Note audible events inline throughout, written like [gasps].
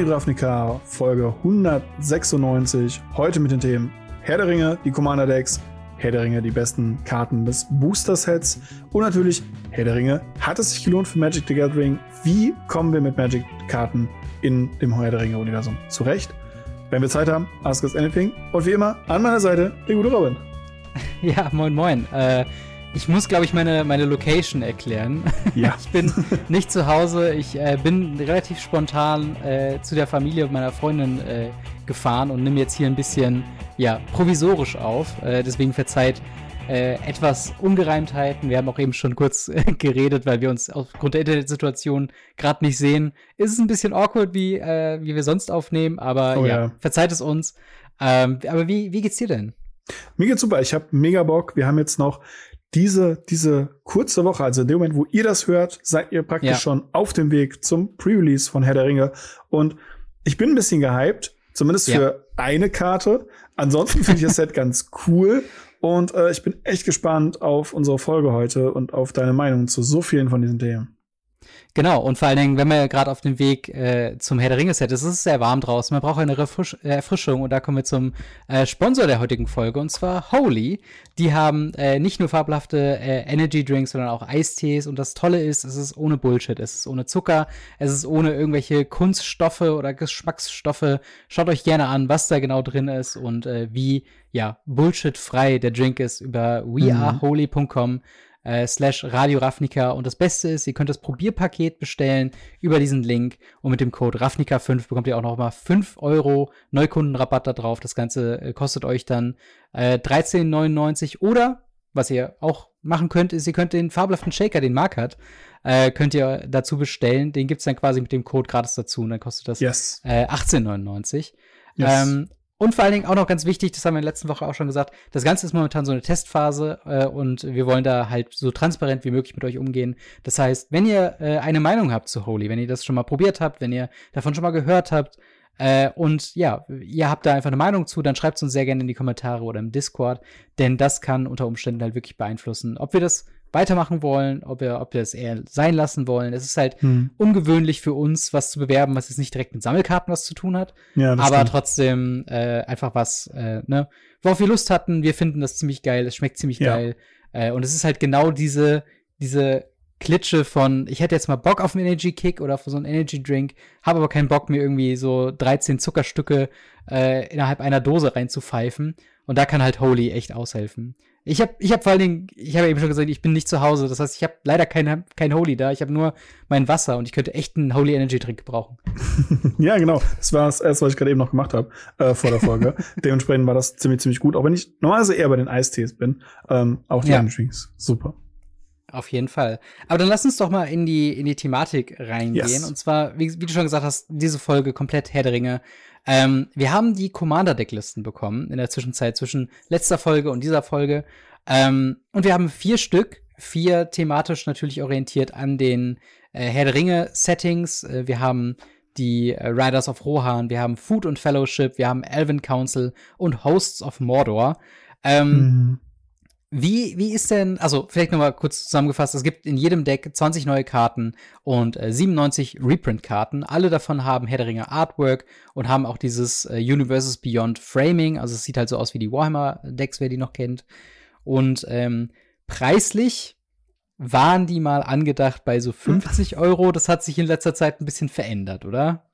Radio Ravnica, Folge 196. Heute mit den Themen Herr der Ringe, die Commander Decks, Herr der Ringe, die besten Karten des Booster Sets und natürlich Herr der Ringe. Hat es sich gelohnt für Magic the Gathering? Wie kommen wir mit Magic Karten in dem Herr der Ringe Universum zurecht? Wenn wir Zeit haben, ask us anything. Und wie immer an meiner Seite der gute Robin. [laughs] Ja, moin moin. Äh, ich muss, glaube ich, meine, meine Location erklären. Ja. [laughs] ich bin nicht zu Hause. Ich äh, bin relativ spontan äh, zu der Familie meiner Freundin äh, gefahren und nehme jetzt hier ein bisschen ja, provisorisch auf. Äh, deswegen verzeiht äh, etwas Ungereimtheiten. Wir haben auch eben schon kurz äh, [laughs] geredet, weil wir uns aufgrund der Internetsituation gerade nicht sehen. Ist es ein bisschen awkward, wie, wie wir sonst aufnehmen, aber oh, ja, ja, verzeiht es uns. Ähm, aber wie, wie geht's dir denn? Mir geht's super. Ich habe mega Bock. Wir haben jetzt noch diese, diese kurze Woche, also in dem Moment, wo ihr das hört, seid ihr praktisch ja. schon auf dem Weg zum Pre-Release von Herr der Ringe. Und ich bin ein bisschen gehypt, zumindest ja. für eine Karte. Ansonsten finde ich das Set [laughs] ganz cool. Und äh, ich bin echt gespannt auf unsere Folge heute und auf deine Meinung zu so vielen von diesen Themen. Genau, und vor allen Dingen, wenn wir gerade auf dem Weg äh, zum Herr der Ringe-Set ist, ist es sehr warm draußen. Man braucht eine Refrisch äh, Erfrischung und da kommen wir zum äh, Sponsor der heutigen Folge und zwar Holy. Die haben äh, nicht nur fabelhafte äh, Energy Drinks, sondern auch Eistees und das Tolle ist, es ist ohne Bullshit, es ist ohne Zucker, es ist ohne irgendwelche Kunststoffe oder Geschmacksstoffe. Schaut euch gerne an, was da genau drin ist und äh, wie ja Bullshit-frei der Drink ist über weareholy.com äh, slash Radio Ravnica. Und das Beste ist, ihr könnt das Probierpaket bestellen über diesen Link und mit dem Code Ravnica5 bekommt ihr auch noch mal 5 Euro Neukundenrabatt da drauf. Das Ganze äh, kostet euch dann äh, 13,99 oder was ihr auch machen könnt, ist, ihr könnt den fabelhaften Shaker, den Mark hat, äh, könnt ihr dazu bestellen. Den gibt's dann quasi mit dem Code gratis dazu und dann kostet das yes. äh, 18,99. Yes. Ähm, und vor allen Dingen auch noch ganz wichtig, das haben wir in der letzten Woche auch schon gesagt, das Ganze ist momentan so eine Testphase äh, und wir wollen da halt so transparent wie möglich mit euch umgehen. Das heißt, wenn ihr äh, eine Meinung habt zu Holy, wenn ihr das schon mal probiert habt, wenn ihr davon schon mal gehört habt äh, und ja, ihr habt da einfach eine Meinung zu, dann schreibt es uns sehr gerne in die Kommentare oder im Discord, denn das kann unter Umständen halt wirklich beeinflussen, ob wir das weitermachen wollen, ob wir, ob wir es eher sein lassen wollen. Es ist halt hm. ungewöhnlich für uns, was zu bewerben, was jetzt nicht direkt mit Sammelkarten was zu tun hat. Ja, aber stimmt. trotzdem äh, einfach was, äh, ne, worauf wir Lust hatten. Wir finden das ziemlich geil, es schmeckt ziemlich ja. geil. Äh, und es ist halt genau diese, diese Klitsche von, ich hätte jetzt mal Bock auf einen Energy Kick oder auf so einen Energy Drink, habe aber keinen Bock, mir irgendwie so 13 Zuckerstücke äh, innerhalb einer Dose reinzupfeifen. Und da kann halt Holy echt aushelfen. Ich habe ich hab vor allen Dingen, ich habe eben schon gesagt, ich bin nicht zu Hause. Das heißt, ich habe leider kein, kein Holy da. Ich habe nur mein Wasser und ich könnte echt einen Holy Energy Drink gebrauchen. [laughs] ja, genau. Das war das erste, was ich gerade eben noch gemacht habe äh, vor der Folge. [laughs] Dementsprechend war das ziemlich, ziemlich gut. Auch wenn ich normalerweise eher bei den Eistees bin. Ähm, auch die ja. Energy Drinks. Super. Auf jeden Fall. Aber dann lass uns doch mal in die, in die Thematik reingehen. Yes. Und zwar, wie, wie, du schon gesagt hast, diese Folge komplett Herr der Ringe. Ähm, wir haben die Commander-Decklisten bekommen in der Zwischenzeit zwischen letzter Folge und dieser Folge. Ähm, und wir haben vier Stück, vier thematisch natürlich orientiert an den äh, Herr der Ringe-Settings. Äh, wir haben die äh, Riders of Rohan, wir haben Food und Fellowship, wir haben Elven Council und Hosts of Mordor. Ähm, mhm. Wie, wie ist denn, also vielleicht nochmal kurz zusammengefasst, es gibt in jedem Deck 20 neue Karten und äh, 97 Reprint-Karten. Alle davon haben Herr der Ringe Artwork und haben auch dieses äh, Universes Beyond Framing. Also es sieht halt so aus wie die Warhammer-Decks, wer die noch kennt. Und ähm, preislich waren die mal angedacht bei so 50 Euro. Das hat sich in letzter Zeit ein bisschen verändert, oder?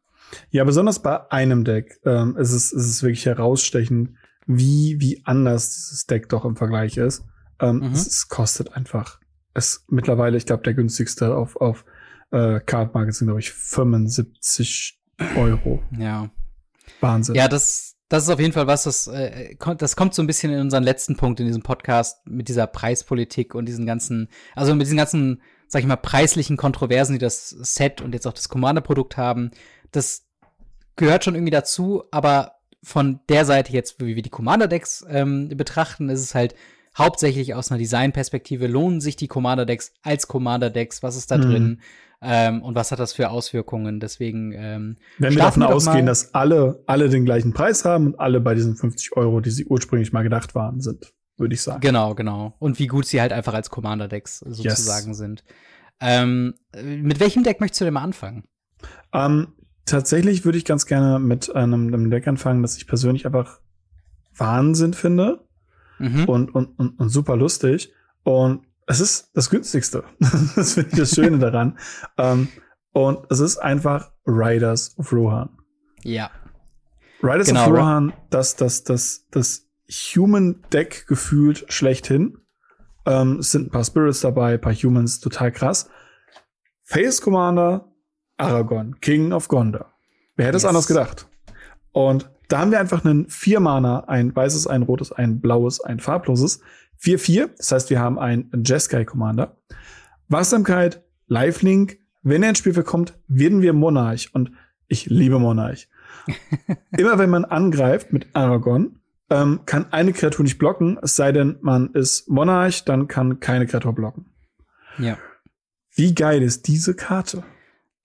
Ja, besonders bei einem Deck ähm, ist, es, ist es wirklich herausstechend, wie, wie anders dieses Deck doch im Vergleich ist. Ähm, mhm. es, es, kostet einfach. Es mittlerweile, ich glaube, der günstigste auf, auf äh, Card Market sind, glaube ich, 75 Euro. Ja. Wahnsinn. Ja, das, das ist auf jeden Fall was, das, äh, das kommt so ein bisschen in unseren letzten Punkt in diesem Podcast mit dieser Preispolitik und diesen ganzen, also mit diesen ganzen, sag ich mal, preislichen Kontroversen, die das Set und jetzt auch das Commander-Produkt haben. Das gehört schon irgendwie dazu, aber von der Seite jetzt, wie wir die Commander-Decks ähm, betrachten, ist es halt hauptsächlich aus einer Design-Perspektive, lohnen sich die Commander-Decks als Commander-Decks, was ist da mhm. drin ähm, und was hat das für Auswirkungen. Deswegen ähm, Wenn wir davon ausgehen, dass alle, alle den gleichen Preis haben und alle bei diesen 50 Euro, die sie ursprünglich mal gedacht waren, sind, würde ich sagen. Genau, genau. Und wie gut sie halt einfach als Commander-Decks sozusagen yes. sind. Ähm, mit welchem Deck möchtest du denn mal anfangen? Ähm, tatsächlich würde ich ganz gerne mit einem, einem Deck anfangen, das ich persönlich einfach Wahnsinn finde mhm. und, und, und, und super lustig. Und es ist das günstigste. [laughs] das finde ich das Schöne daran. Um, ähm, und es ist einfach Riders of Rohan. Ja. Riders genau, of Rohan, das, das, das, das Human Deck gefühlt schlechthin. Ähm, es sind ein paar Spirits dabei, ein paar Humans, total krass. Face Commander, Aragorn, King of Gondor. Wer hätte es anders gedacht? Und da haben wir einfach einen vier Mana, ein weißes, ein rotes, ein blaues, ein farbloses. 4-4, das heißt, wir haben einen Jeskai Commander. Wachsamkeit, Lifelink. Wenn er ins Spiel kommt, werden wir Monarch. Und ich liebe Monarch. [laughs] Immer wenn man angreift mit Aragorn, ähm, kann eine Kreatur nicht blocken, es sei denn, man ist Monarch, dann kann keine Kreatur blocken. Ja. Wie geil ist diese Karte?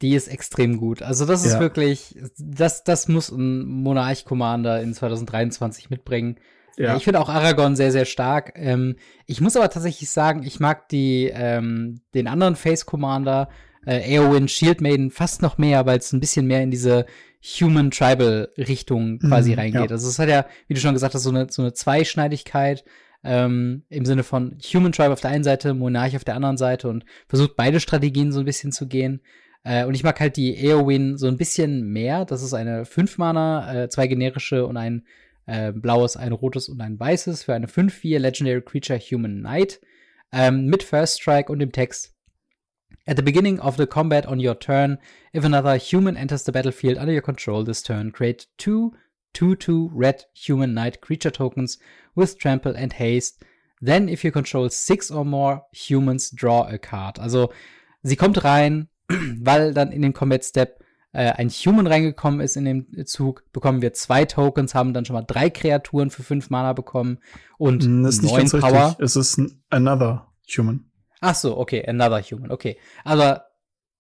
Die ist extrem gut. Also das ist ja. wirklich, das, das muss ein Monarch Commander in 2023 mitbringen. Ja. Ich finde auch Aragorn sehr, sehr stark. Ähm, ich muss aber tatsächlich sagen, ich mag die, ähm, den anderen Face Commander, äh, Eowyn Shieldmaiden, fast noch mehr, weil es ein bisschen mehr in diese Human Tribal Richtung quasi mhm, reingeht. Ja. Also es hat ja, wie du schon gesagt hast, so eine, so eine Zweischneidigkeit. Ähm, im Sinne von Human Tribe auf der einen Seite, Monarch auf der anderen Seite und versucht beide Strategien so ein bisschen zu gehen. Äh, und ich mag halt die Eowyn so ein bisschen mehr. Das ist eine 5-Mana, äh, zwei generische und ein äh, blaues, ein rotes und ein weißes für eine 5-4 Legendary Creature Human Knight. Ähm, mit First Strike und dem Text. At the beginning of the combat on your turn, if another human enters the battlefield under your control this turn, create two 2-2 red human knight creature tokens with trample and haste. Then, if you control six or more humans, draw a card. Also, sie kommt rein, [clears throat] weil dann in den Combat Step äh, ein Human reingekommen ist in den Zug, bekommen wir zwei Tokens, haben dann schon mal drei Kreaturen für fünf Mana bekommen und das ist neun nicht ganz Power. Richtig. Es ist ein Another Human. Ach so, okay, Another Human, okay. Aber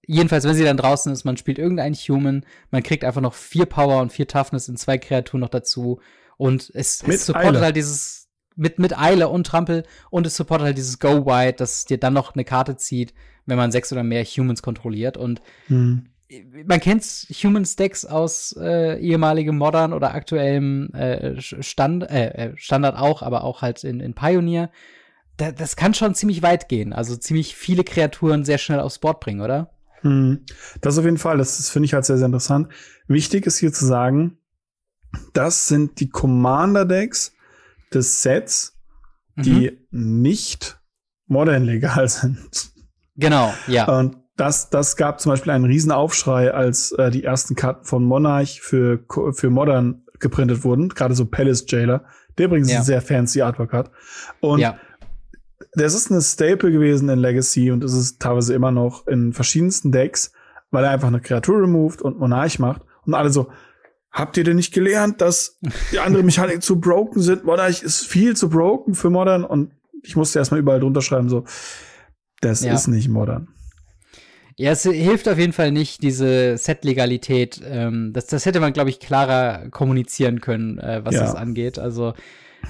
jedenfalls, wenn sie dann draußen ist, man spielt irgendeinen Human, man kriegt einfach noch vier Power und vier Toughness in zwei Kreaturen noch dazu und es, es supportet Eile. halt dieses mit, mit Eile und Trampel und es supportet halt dieses Go Wide, dass dir dann noch eine Karte zieht, wenn man sechs oder mehr Humans kontrolliert. Und hm. man kennt Humans Decks aus äh, ehemaligem Modern oder aktuellem äh, Stand, äh, äh, Standard auch, aber auch halt in, in Pioneer. Da, das kann schon ziemlich weit gehen. Also ziemlich viele Kreaturen sehr schnell aufs Board bringen, oder? Hm. Das auf jeden Fall. Das, das finde ich halt sehr, sehr interessant. Wichtig ist hier zu sagen, das sind die Commander-Decks des Sets, die mhm. nicht modern legal [laughs] sind. Genau, ja. Und das, das gab zum Beispiel einen Riesenaufschrei, als äh, die ersten Karten von Monarch für, für Modern geprintet wurden. Gerade so Palace Jailer, der übrigens ja. ein sehr fancy Artwork hat. Und ja. das ist eine Staple gewesen in Legacy und es ist teilweise immer noch in verschiedensten Decks, weil er einfach eine Kreatur removed und Monarch macht. Und alle so, habt ihr denn nicht gelernt, dass die anderen Mechaniken zu broken sind? Monarch ist viel zu broken für Modern und ich musste erstmal überall drunter schreiben, so, das ja. ist nicht modern. Ja, es hilft auf jeden Fall nicht, diese Set-Legalität. Ähm, das, das hätte man, glaube ich, klarer kommunizieren können, äh, was ja. das angeht. Also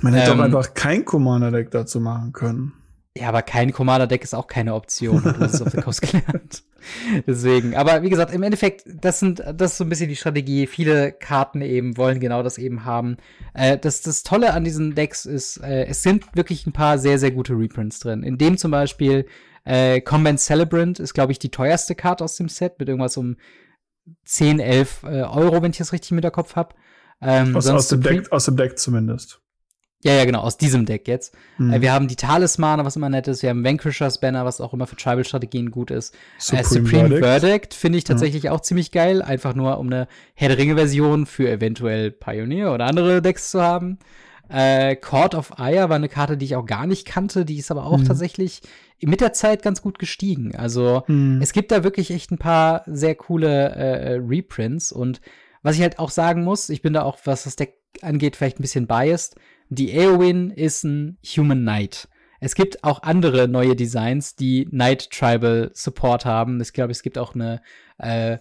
man hätte ähm, doch einfach kein Commander-Deck dazu machen können. Ja, aber kein Commander-Deck ist auch keine Option. Du hast es auf der Kurs gelernt. [laughs] Deswegen. Aber wie gesagt, im Endeffekt, das sind, das ist so ein bisschen die Strategie. Viele Karten eben wollen genau das eben haben. Äh, das, das Tolle an diesen Decks ist, äh, es sind wirklich ein paar sehr, sehr gute Reprints drin. In dem zum Beispiel äh, Combat Celebrant ist, glaube ich, die teuerste Karte aus dem Set mit irgendwas um 10, 11 äh, Euro, wenn ich das richtig mit der Kopf habe. Ähm, aus, aus, dem Deck, aus dem Deck zumindest. Ja, ja, genau, aus diesem Deck jetzt. Mhm. Äh, wir haben die Talismane, was immer nett ist. Wir haben Vanquishers Banner, was auch immer für Tribal-Strategien gut ist. Supreme, äh, Supreme Verdict, Verdict finde ich tatsächlich ja. auch ziemlich geil. Einfach nur, um eine Herr der Ringe-Version für eventuell Pioneer oder andere Decks zu haben. Äh, Court of Ire war eine Karte, die ich auch gar nicht kannte. Die ist aber auch mhm. tatsächlich mit der Zeit ganz gut gestiegen. Also mhm. es gibt da wirklich echt ein paar sehr coole äh, Reprints. Und was ich halt auch sagen muss, ich bin da auch, was das Deck angeht, vielleicht ein bisschen biased die Eowyn ist ein Human Knight. Es gibt auch andere neue Designs, die Knight Tribal Support haben. Ich glaube, es gibt auch eine äh,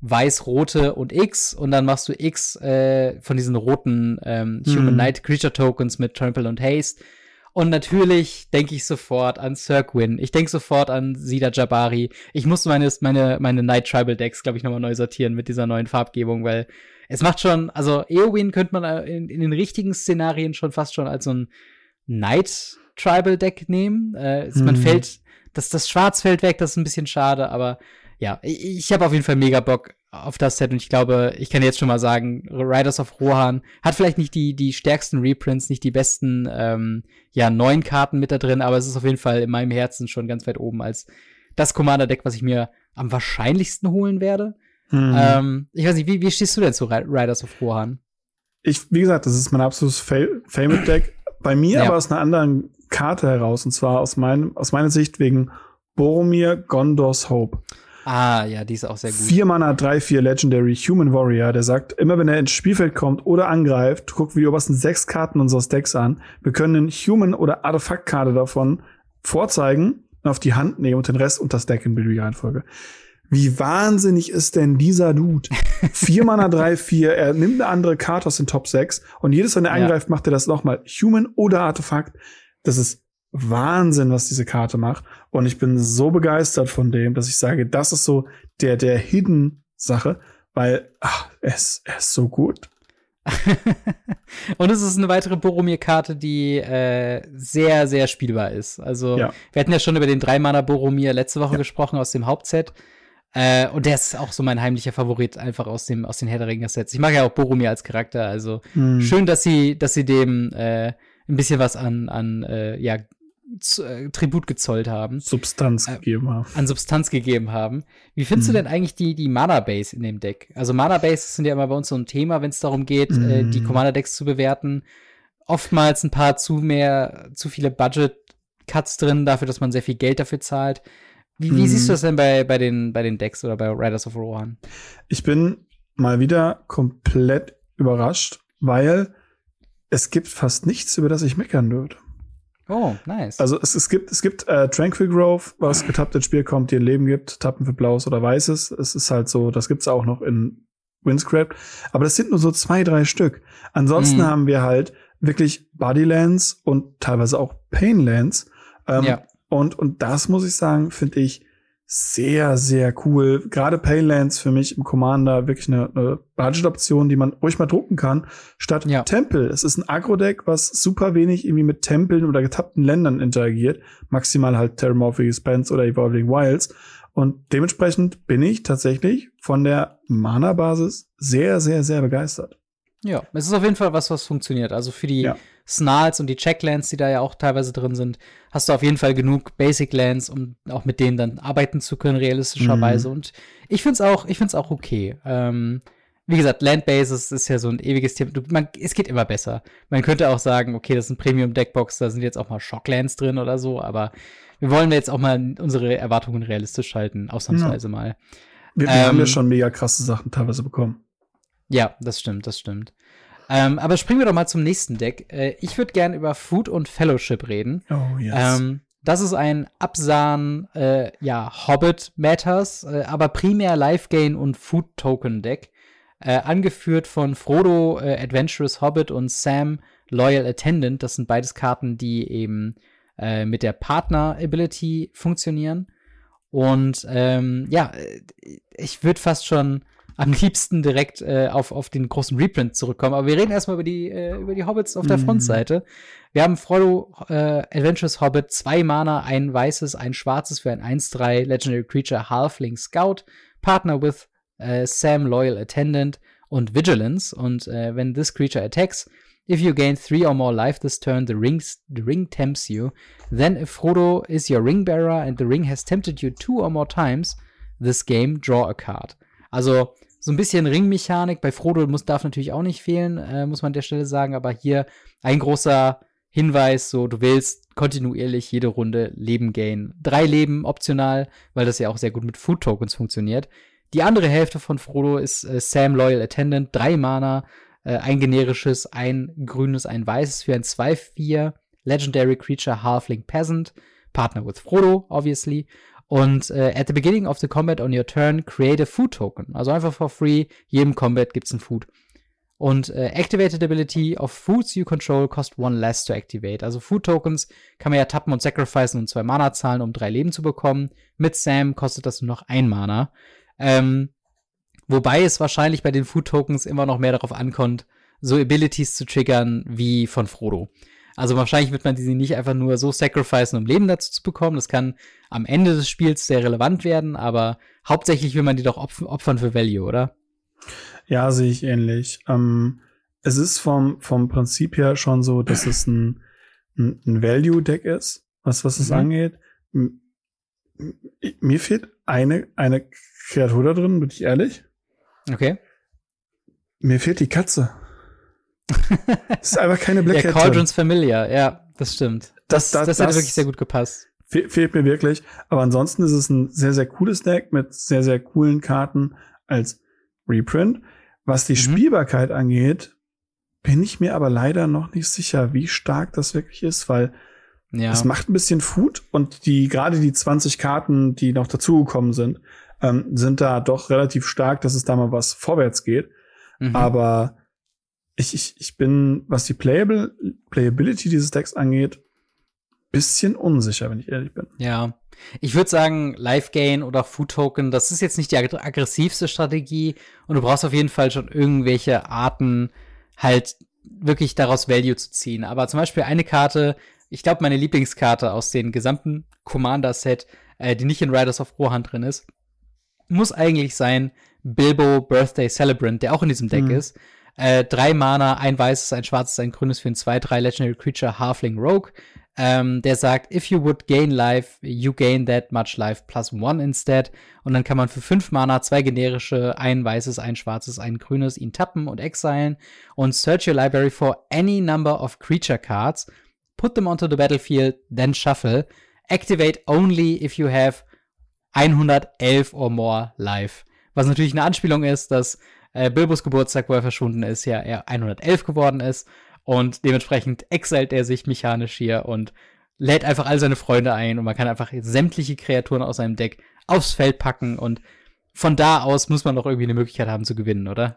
weiß-rote und X und dann machst du X äh, von diesen roten ähm, Human mhm. Knight Creature Tokens mit Trample und Haste. Und natürlich denke ich sofort an Sir Gwyn. Ich denke sofort an Sida Jabari. Ich muss meine, meine, meine Night Tribal Decks, glaube ich, nochmal neu sortieren mit dieser neuen Farbgebung, weil es macht schon, also Eowyn könnte man äh, in, in den richtigen Szenarien schon fast schon als so ein Night Tribal Deck nehmen. Äh, mhm. Man fällt, das, das Schwarz fällt weg, das ist ein bisschen schade, aber ja, ich, ich habe auf jeden Fall mega Bock auf das Set und ich glaube, ich kann jetzt schon mal sagen, Riders of Rohan hat vielleicht nicht die, die stärksten Reprints, nicht die besten, ähm, ja, neuen Karten mit da drin, aber es ist auf jeden Fall in meinem Herzen schon ganz weit oben als das Commander-Deck, was ich mir am wahrscheinlichsten holen werde. Hm. Ähm, ich weiß nicht, wie, wie stehst du denn zu Riders of Rohan? Ich, wie gesagt, das ist mein absolutes Favorite-Deck. Bei mir ja. aber aus einer anderen Karte heraus, und zwar aus, meinem, aus meiner Sicht wegen Boromir Gondors Hope. Ah, ja, die ist auch sehr gut. Vier Mana, drei, vier Legendary Human Warrior, der sagt, immer wenn er ins Spielfeld kommt oder angreift, guckt wir die obersten sechs Karten unseres Decks an. Wir können eine Human- oder Artefaktkarte davon vorzeigen, auf die Hand nehmen und den Rest unter das Deck in beliebiger Reihenfolge. Wie wahnsinnig ist denn dieser Dude? [laughs] Vier Mana, drei, vier, er nimmt eine andere Karte aus den Top 6 und jedes, wenn er ja. angreift, macht er das nochmal. Human oder Artefakt. Das ist Wahnsinn, was diese Karte macht. Und ich bin so begeistert von dem, dass ich sage, das ist so der, der Hidden-Sache, weil ach, er, ist, er ist so gut. [laughs] und es ist eine weitere Boromir-Karte, die äh, sehr, sehr spielbar ist. Also, ja. wir hatten ja schon über den Drei-Mana Boromir letzte Woche ja. gesprochen aus dem Hauptset. Äh, und der ist auch so mein heimlicher Favorit, einfach aus, dem, aus den Herr der Ringe-Sets. Ich mag ja auch Boromir als Charakter, also hm. schön, dass sie, dass sie dem äh, ein bisschen was an, an äh, ja, äh, Tribut gezollt haben. Substanz äh, gegeben haben. An Substanz gegeben haben. Wie findest mhm. du denn eigentlich die, die Mana-Base in dem Deck? Also Mana-Base sind ja immer bei uns so ein Thema, wenn es darum geht, äh, die mhm. Commander-Decks zu bewerten. Oftmals ein paar zu mehr, zu viele Budget-Cuts drin, dafür, dass man sehr viel Geld dafür zahlt. Wie, wie mhm. siehst du das denn bei, bei, den, bei den Decks oder bei Riders of Rohan? Ich bin mal wieder komplett überrascht, weil es gibt fast nichts, über das ich meckern würde. Oh, nice. Also es, es gibt, es gibt äh, Tranquil Grove, was [gasps] getappt ins Spiel kommt, die ein Leben gibt, Tappen für Blaues oder Weißes. Es ist halt so, das gibt's auch noch in Windscrape. Aber das sind nur so zwei, drei Stück. Ansonsten mhm. haben wir halt wirklich Bodylands und teilweise auch Painlands. Ähm, ja. Und, und das muss ich sagen, finde ich sehr, sehr cool. Gerade Paylands für mich im Commander wirklich eine, eine Budget-Option, die man ruhig mal drucken kann, statt ja. Tempel. Es ist ein Agro-Deck, was super wenig irgendwie mit Tempeln oder getappten Ländern interagiert. Maximal halt Terramorphic Expanse oder Evolving Wilds. Und dementsprechend bin ich tatsächlich von der Mana-Basis sehr, sehr, sehr begeistert. Ja, es ist auf jeden Fall was, was funktioniert. Also für die ja. Snarls und die Checklands, die da ja auch teilweise drin sind, hast du auf jeden Fall genug Basic Lands, um auch mit denen dann arbeiten zu können, realistischerweise. Mhm. Und ich find's auch, ich find's auch okay. Ähm, wie gesagt, Landbases ist ja so ein ewiges Thema. Du, man, es geht immer besser. Man könnte auch sagen, okay, das ist ein Premium-Deckbox, da sind jetzt auch mal Shocklands drin oder so, aber wir wollen jetzt auch mal unsere Erwartungen realistisch halten, ausnahmsweise ja. mal. Wir, wir ähm, haben ja schon mega krasse Sachen teilweise bekommen. Ja, das stimmt, das stimmt. Ähm, aber springen wir doch mal zum nächsten Deck. Äh, ich würde gerne über Food und Fellowship reden. Oh, yes. Ähm, das ist ein Absahn, äh, ja, Hobbit Matters, äh, aber primär Life Gain und Food Token Deck. Äh, angeführt von Frodo äh, Adventurous Hobbit und Sam Loyal Attendant. Das sind beides Karten, die eben äh, mit der Partner Ability funktionieren. Und ähm, ja, ich würde fast schon am liebsten direkt äh, auf, auf den großen Reprint zurückkommen. Aber wir reden erstmal über die, äh, über die Hobbits auf der mhm. Frontseite. Wir haben Frodo äh, Adventures Hobbit, zwei Mana, ein weißes, ein schwarzes für ein 1-3 Legendary Creature Halfling Scout, Partner with äh, Sam Loyal Attendant und Vigilance. Und äh, wenn this creature attacks, if you gain three or more life this turn, the, rings, the ring tempts you. Then if Frodo is your ring bearer and the ring has tempted you two or more times, this game, draw a card. Also so ein bisschen Ringmechanik. Bei Frodo muss, darf natürlich auch nicht fehlen, äh, muss man an der Stelle sagen. Aber hier ein großer Hinweis, so du willst kontinuierlich jede Runde Leben gain. Drei Leben optional, weil das ja auch sehr gut mit Food Tokens funktioniert. Die andere Hälfte von Frodo ist äh, Sam Loyal Attendant, drei Mana, äh, ein generisches, ein grünes, ein weißes für ein 2-4 Legendary Creature Halfling Peasant, Partner with Frodo, obviously. Und äh, at the beginning of the combat on your turn, create a food token. Also einfach for free, jedem Combat gibt's ein Food. Und äh, Activated Ability of Foods you control cost one less to activate. Also Food Tokens kann man ja tappen und sacrificen und zwei Mana zahlen, um drei Leben zu bekommen. Mit Sam kostet das nur noch ein Mana. Ähm, wobei es wahrscheinlich bei den Food Tokens immer noch mehr darauf ankommt, so Abilities zu triggern wie von Frodo. Also wahrscheinlich wird man diese nicht einfach nur so sacrificen, um Leben dazu zu bekommen. Das kann am Ende des Spiels sehr relevant werden, aber hauptsächlich will man die doch opfern für Value, oder? Ja, sehe ich ähnlich. Ähm, es ist vom, vom Prinzip her schon so, dass es ein, ein, ein Value-Deck ist, was, was es mhm. angeht. Mir fehlt eine, eine Kreatur da drin, bin ich ehrlich. Okay. Mir fehlt die Katze. Das ist einfach keine [laughs] Black Ja, Cauldron's Familiar, ja, das stimmt. Das, das, das, das hätte wirklich sehr gut gepasst. Fehlt mir wirklich. Aber ansonsten ist es ein sehr, sehr cooles Deck mit sehr, sehr coolen Karten als Reprint. Was die mhm. Spielbarkeit angeht, bin ich mir aber leider noch nicht sicher, wie stark das wirklich ist, weil ja. es macht ein bisschen Food und die, gerade die 20 Karten, die noch dazugekommen sind, ähm, sind da doch relativ stark, dass es da mal was vorwärts geht. Mhm. Aber ich, ich, ich bin, was die Playable, Playability dieses Decks angeht, bisschen unsicher, wenn ich ehrlich bin. Ja. Ich würde sagen, Life Gain oder Food Token, das ist jetzt nicht die ag aggressivste Strategie und du brauchst auf jeden Fall schon irgendwelche Arten, halt wirklich daraus Value zu ziehen. Aber zum Beispiel eine Karte, ich glaube, meine Lieblingskarte aus dem gesamten Commander-Set, äh, die nicht in Riders of Rohan drin ist, muss eigentlich sein Bilbo Birthday Celebrant, der auch in diesem Deck mhm. ist. Äh, drei Mana, ein weißes, ein schwarzes, ein grünes für ein 2-3 Legendary Creature Halfling Rogue ähm, der sagt, if you would gain life, you gain that much life plus one instead. Und dann kann man für fünf Mana zwei generische, ein weißes, ein schwarzes, ein grünes ihn tappen und exilen und search your library for any number of creature cards, put them onto the battlefield, then shuffle. Activate only if you have 111 or more life. Was natürlich eine Anspielung ist, dass äh, Bilbos Geburtstag, wo er verschwunden ist, ja er 111 geworden ist. Und dementsprechend exilt er sich mechanisch hier und lädt einfach all seine Freunde ein und man kann einfach sämtliche Kreaturen aus seinem Deck aufs Feld packen und von da aus muss man doch irgendwie eine Möglichkeit haben zu gewinnen, oder?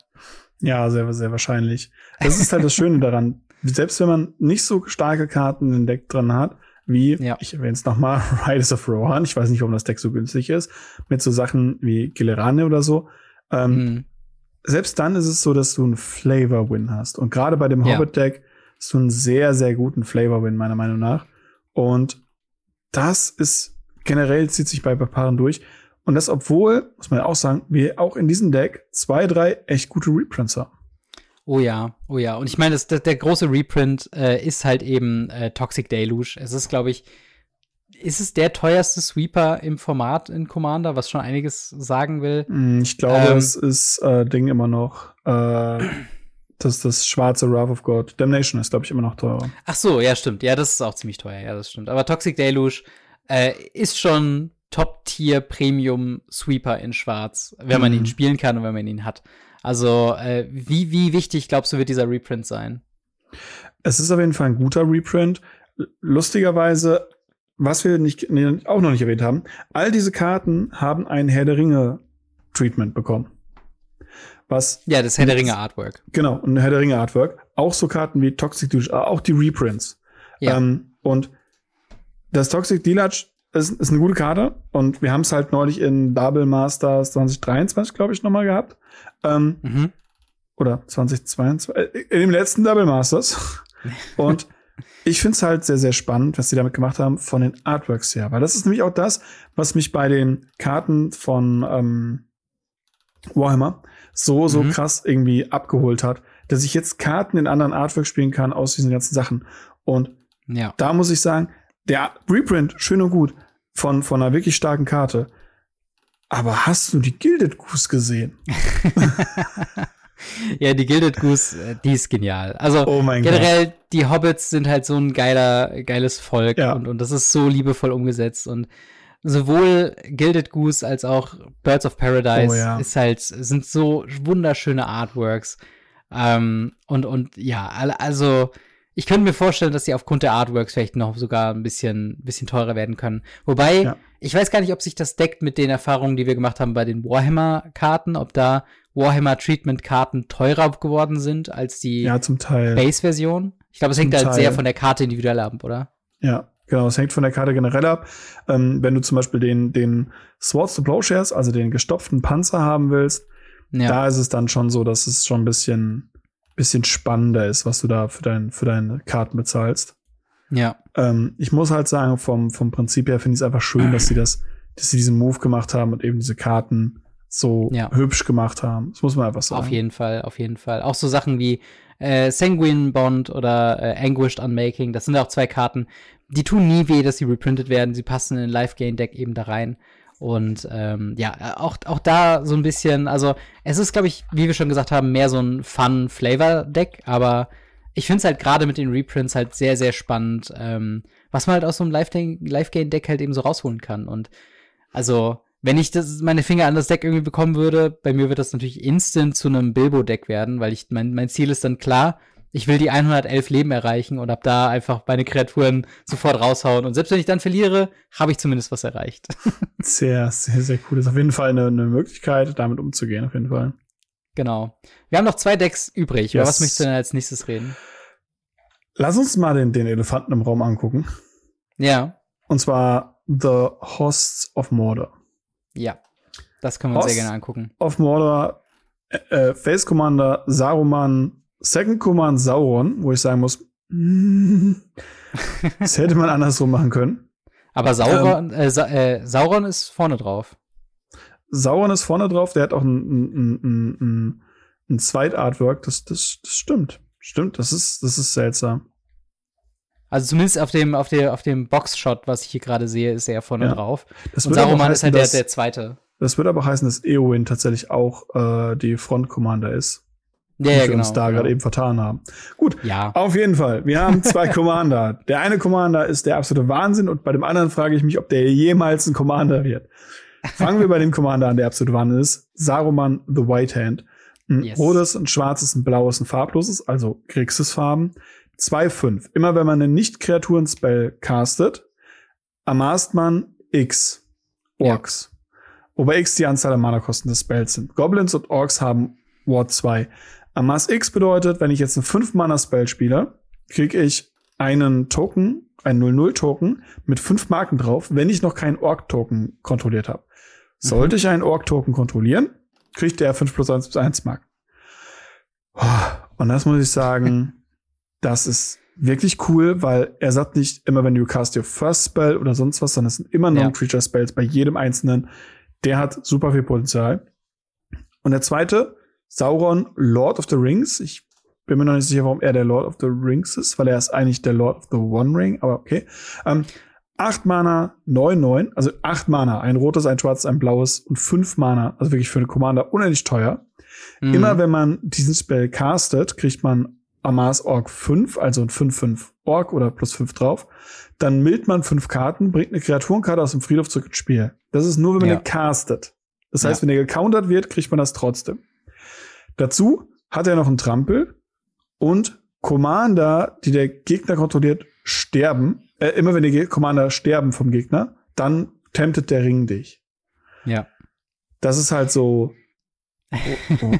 Ja, sehr, sehr wahrscheinlich. Das ist halt das Schöne daran. Selbst wenn man nicht so starke Karten im Deck drin hat, wie, ja. ich erwähne es nochmal, [laughs] Riders of Rohan, ich weiß nicht, warum das Deck so günstig ist, mit so Sachen wie Gilerane oder so, ähm, mhm selbst dann ist es so, dass du einen Flavor-Win hast. Und gerade bei dem. Hobbit-Deck hast du einen sehr, sehr guten Flavor-Win, meiner Meinung nach. Und das ist generell zieht sich bei Paaren durch. Und das, obwohl, muss man ja auch sagen, wir auch in diesem Deck zwei, drei echt gute Reprints haben. Oh ja, oh ja. Und ich meine, das, das, der große Reprint äh, ist halt eben äh, Toxic Deluge. Es ist, glaube ich, ist es der teuerste Sweeper im Format in Commander, was schon einiges sagen will? Hm, ich glaube, ähm, es ist äh, Ding immer noch. Äh, das das schwarze Wrath of God. Damnation ist, glaube ich, immer noch teurer. Ach so, ja, stimmt. Ja, das ist auch ziemlich teuer. Ja, das stimmt. Aber Toxic Deluge äh, ist schon Top-Tier Premium Sweeper in Schwarz, wenn man mhm. ihn spielen kann und wenn man ihn hat. Also, äh, wie, wie wichtig glaubst du, wird dieser Reprint sein? Es ist auf jeden Fall ein guter Reprint. Lustigerweise was wir nicht, nee, auch noch nicht erwähnt haben, all diese Karten haben ein Herr der Ringe Treatment bekommen. Was ja, das Herr der Ringe Artwork. Genau, ein Herr der Ringe Artwork. Auch so Karten wie Toxic Deluge, auch die Reprints. Ja. Ähm, und das Toxic Deluge ist, ist eine gute Karte und wir haben es halt neulich in Double Masters 2023, glaube ich, nochmal gehabt. Ähm, mhm. Oder 2022, äh, in dem letzten Double Masters. [laughs] und ich finde es halt sehr, sehr spannend, was sie damit gemacht haben von den Artworks her. Weil das ist nämlich auch das, was mich bei den Karten von ähm, Warhammer so, so mhm. krass irgendwie abgeholt hat, dass ich jetzt Karten in anderen Artworks spielen kann aus diesen ganzen Sachen. Und ja. da muss ich sagen, der Reprint, schön und gut, von, von einer wirklich starken Karte. Aber hast du die Gilded Goose gesehen? [laughs] [laughs] ja, die Gilded Goose, äh, die ist genial. Also oh generell, Gott. die Hobbits sind halt so ein geiler, geiles Volk ja. und, und das ist so liebevoll umgesetzt und sowohl Gilded Goose als auch Birds of Paradise oh, ja. ist halt, sind so wunderschöne Artworks. Ähm, und, und ja, also ich könnte mir vorstellen, dass sie aufgrund der Artworks vielleicht noch sogar ein bisschen, bisschen teurer werden können. Wobei, ja. ich weiß gar nicht, ob sich das deckt mit den Erfahrungen, die wir gemacht haben bei den Warhammer-Karten, ob da Warhammer Treatment-Karten teurer geworden sind als die ja. Base-Version. Ich glaube, es hängt halt sehr von der Karte individuell ab, oder? Ja, genau. Es hängt von der Karte generell ab. Ähm, wenn du zum Beispiel den, den Swords to Plowshares, also den gestopften Panzer haben willst, ja. da ist es dann schon so, dass es schon ein bisschen bisschen spannender ist, was du da für, dein, für deine Karten bezahlst. Ja. Ähm, ich muss halt sagen, vom, vom Prinzip her finde ich es einfach schön, dass sie das, dass sie diesen Move gemacht haben und eben diese Karten so ja. hübsch gemacht haben. Das muss man einfach sagen. Auf jeden Fall, auf jeden Fall. Auch so Sachen wie äh, Sanguine Bond oder äh, Anguished Unmaking, das sind auch zwei Karten, die tun nie weh, dass sie reprintet werden. Sie passen in ein Live-Gain-Deck eben da rein. Und ähm, ja, auch, auch da so ein bisschen, also es ist, glaube ich, wie wir schon gesagt haben, mehr so ein Fun-Flavor-Deck, aber ich finde es halt gerade mit den Reprints halt sehr, sehr spannend, ähm, was man halt aus so einem Live-Gain-Deck halt eben so rausholen kann. Und also, wenn ich das, meine Finger an das Deck irgendwie bekommen würde, bei mir wird das natürlich instant zu einem Bilbo-Deck werden, weil ich, mein, mein Ziel ist dann klar, ich will die 111 Leben erreichen und hab da einfach meine Kreaturen sofort raushauen. Und selbst wenn ich dann verliere, habe ich zumindest was erreicht. [laughs] Sehr, sehr, sehr cool. Das ist auf jeden Fall eine, eine Möglichkeit, damit umzugehen, auf jeden Fall. Genau. Wir haben noch zwei Decks übrig. Yes. Über was möchtest du denn als nächstes reden? Lass uns mal den, den Elefanten im Raum angucken. Ja. Und zwar The Hosts of Mordor. Ja. Das können wir uns sehr gerne angucken. Of Mordor, äh, äh Face Commander, Saruman, Second Command Sauron, wo ich sagen muss, [laughs] das hätte man andersrum machen können. Aber Sauron, ähm, äh, Sa äh, Sauron ist vorne drauf. Sauron ist vorne drauf, der hat auch ein, ein, ein, ein, Zweitartwork, das, das, das stimmt. Stimmt, das ist, das ist seltsam. Also zumindest auf dem, auf der, auf dem Boxshot, was ich hier gerade sehe, ist er vorne ja. drauf. Das Und Saruman ist halt der, der zweite. Das würde aber heißen, dass Eowyn tatsächlich auch äh, die Front-Commander ist. Ja, ja, wir genau, uns da genau. gerade eben vertan haben. Gut, ja. auf jeden Fall. Wir haben zwei [laughs] Commander. Der eine Commander ist der absolute Wahnsinn und bei dem anderen frage ich mich, ob der jemals ein Commander wird. Fangen wir bei dem Commander an, der absolute Wahnsinn ist. Saruman the White Hand. Ein yes. rotes, ein schwarzes, ein blaues, ein farbloses, also Grixis-Farben. 2-5. Immer wenn man einen Nicht-Kreaturen-Spell castet, ermaßt man X. Orks. Ja. Wobei X die Anzahl der Mana-Kosten des Spells sind. Goblins und Orks haben Ward 2. Amass X bedeutet, wenn ich jetzt einen 5-Mana-Spell spiele, kriege ich einen Token, einen 0-0-Token mit 5 Marken drauf, wenn ich noch keinen Ork-Token kontrolliert habe. Sollte mhm. ich einen Ork-Token kontrollieren, kriegt der 5 plus 1 plus 1 Marken. Und das muss ich sagen, [laughs] das ist wirklich cool, weil er sagt nicht immer, wenn du cast your first spell oder sonst was, sondern es sind immer Non-Creature Spells bei jedem einzelnen. Der hat super viel Potenzial. Und der zweite, Sauron Lord of the Rings. Ich bin mir noch nicht sicher, warum er der Lord of the Rings ist, weil er ist eigentlich der Lord of the One Ring, aber okay. Ähm, 8 Mana, 9, 9, also 8 Mana, ein rotes, ein schwarzes, ein blaues und 5 Mana, also wirklich für eine Commander unendlich teuer. Mhm. Immer wenn man diesen Spell castet, kriegt man Amas Org 5, also ein 5-5 Org oder plus 5 drauf. Dann mild man 5 Karten, bringt eine Kreaturenkarte aus dem Friedhof zurück ins Spiel. Das ist nur, wenn man ja. den castet. Das heißt, ja. wenn der gecountert wird, kriegt man das trotzdem. Dazu hat er noch einen Trampel und Commander, die der Gegner kontrolliert, sterben. Äh, immer wenn die Commander sterben vom Gegner, dann temptet der Ring dich. Ja. Das ist halt so. [laughs]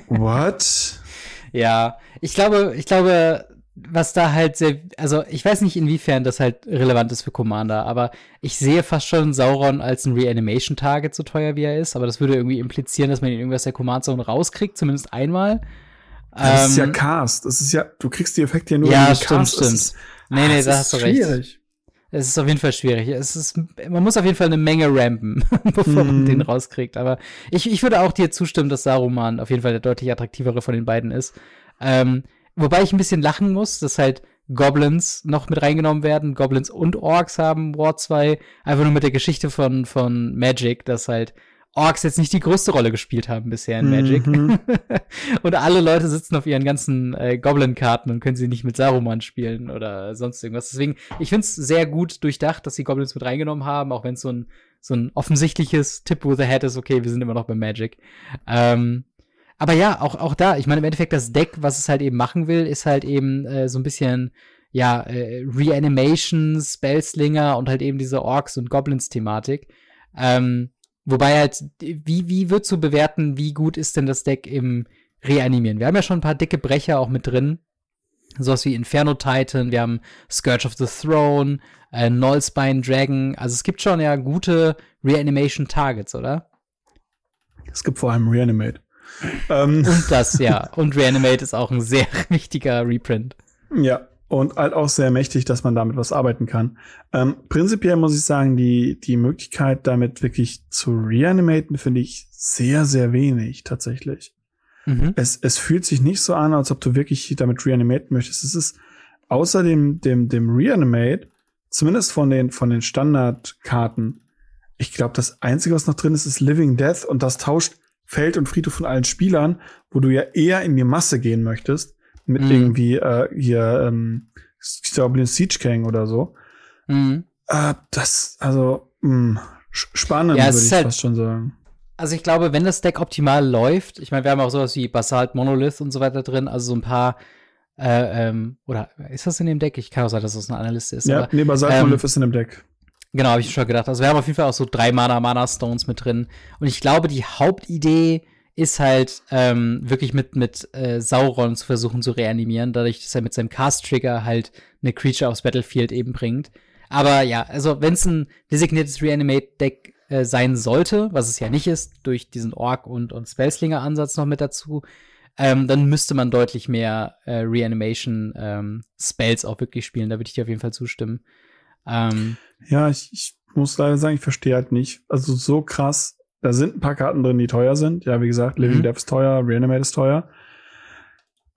what? Ja, ich glaube, ich glaube, was da halt sehr, also ich weiß nicht, inwiefern das halt relevant ist für Commander, aber ich sehe fast schon Sauron als ein Reanimation-Target, so teuer wie er ist, aber das würde irgendwie implizieren, dass man ihn irgendwas der Command-Zone rauskriegt, zumindest einmal. Das ähm, ist ja ähm, Cast, das ist ja, du kriegst die Effekte ja nur, ja, stimmt, Cast stimmt. Ist, nee, nee, da hast du recht. Schwierig. Es ist auf jeden Fall schwierig. Es ist, man muss auf jeden Fall eine Menge rampen, [laughs] bevor mm. man mhm. den rauskriegt. Aber ich, ich würde auch dir zustimmen, dass Saruman auf jeden Fall der deutlich attraktivere von den beiden ist. Ähm, Wobei ich ein bisschen lachen muss, dass halt Goblins noch mit reingenommen werden. Goblins und Orks haben War 2. Einfach nur mit der Geschichte von, von Magic, dass halt Orks jetzt nicht die größte Rolle gespielt haben bisher in Magic. Mhm. [laughs] und alle Leute sitzen auf ihren ganzen äh, Goblin-Karten und können sie nicht mit Saruman spielen oder sonst irgendwas. Deswegen, ich finde es sehr gut durchdacht, dass sie Goblins mit reingenommen haben, auch wenn es so ein, so ein offensichtliches Tip with the Head ist, okay, wir sind immer noch bei Magic. Ähm, aber ja, auch, auch da, ich meine, im Endeffekt das Deck, was es halt eben machen will, ist halt eben äh, so ein bisschen, ja, äh, Reanimation, Spellslinger und halt eben diese Orks und Goblins-Thematik. Ähm, wobei halt, wie, wie würdest du bewerten, wie gut ist denn das Deck im Reanimieren? Wir haben ja schon ein paar dicke Brecher auch mit drin. Sowas wie Inferno Titan, wir haben Scourge of the Throne, äh, Nullspine Dragon. Also es gibt schon ja gute Reanimation Targets, oder? Es gibt vor allem Reanimate. Ähm. Und das, ja. Und Reanimate ist auch ein sehr [laughs] wichtiger Reprint. Ja, und halt auch sehr mächtig, dass man damit was arbeiten kann. Ähm, prinzipiell muss ich sagen, die, die Möglichkeit, damit wirklich zu reanimaten, finde ich sehr, sehr wenig tatsächlich. Mhm. Es, es fühlt sich nicht so an, als ob du wirklich damit reanimaten möchtest. Es ist außer dem, dem, dem Reanimate, zumindest von den, von den Standardkarten, ich glaube, das Einzige, was noch drin ist, ist Living Death und das tauscht Feld und Friedhof von allen Spielern, wo du ja eher in die Masse gehen möchtest mit mhm. irgendwie äh, hier ähm, Goblin Siege King oder so. Mhm. Äh, das, also mh, spannend, ja, würde ich halt, fast schon sagen. Also ich glaube, wenn das Deck optimal läuft, ich meine, wir haben auch sowas wie Basalt Monolith und so weiter drin, also so ein paar äh, ähm, oder ist das in dem Deck? Ich kann auch sagen, dass das eine Analyste ist. Ja, aber, nee, Basalt ähm, Monolith ist in dem Deck. Genau, habe ich schon gedacht. Also wir haben auf jeden Fall auch so drei Mana Mana Stones mit drin. Und ich glaube, die Hauptidee ist halt ähm, wirklich mit, mit äh, Sauron zu versuchen zu reanimieren, dadurch, dass er mit seinem Cast-Trigger halt eine Creature aufs Battlefield eben bringt. Aber ja, also wenn es ein designiertes Reanimate-Deck äh, sein sollte, was es ja nicht ist, durch diesen Ork- und, und Spellslinger-Ansatz noch mit dazu, ähm, dann müsste man deutlich mehr äh, Reanimation-Spells ähm, auch wirklich spielen. Da würde ich dir auf jeden Fall zustimmen. Ähm, ja, ich, ich muss leider sagen, ich verstehe halt nicht. Also so krass da sind ein paar Karten drin, die teuer sind. Ja, wie gesagt, Living mhm. Death ist teuer, Reanimate ist teuer.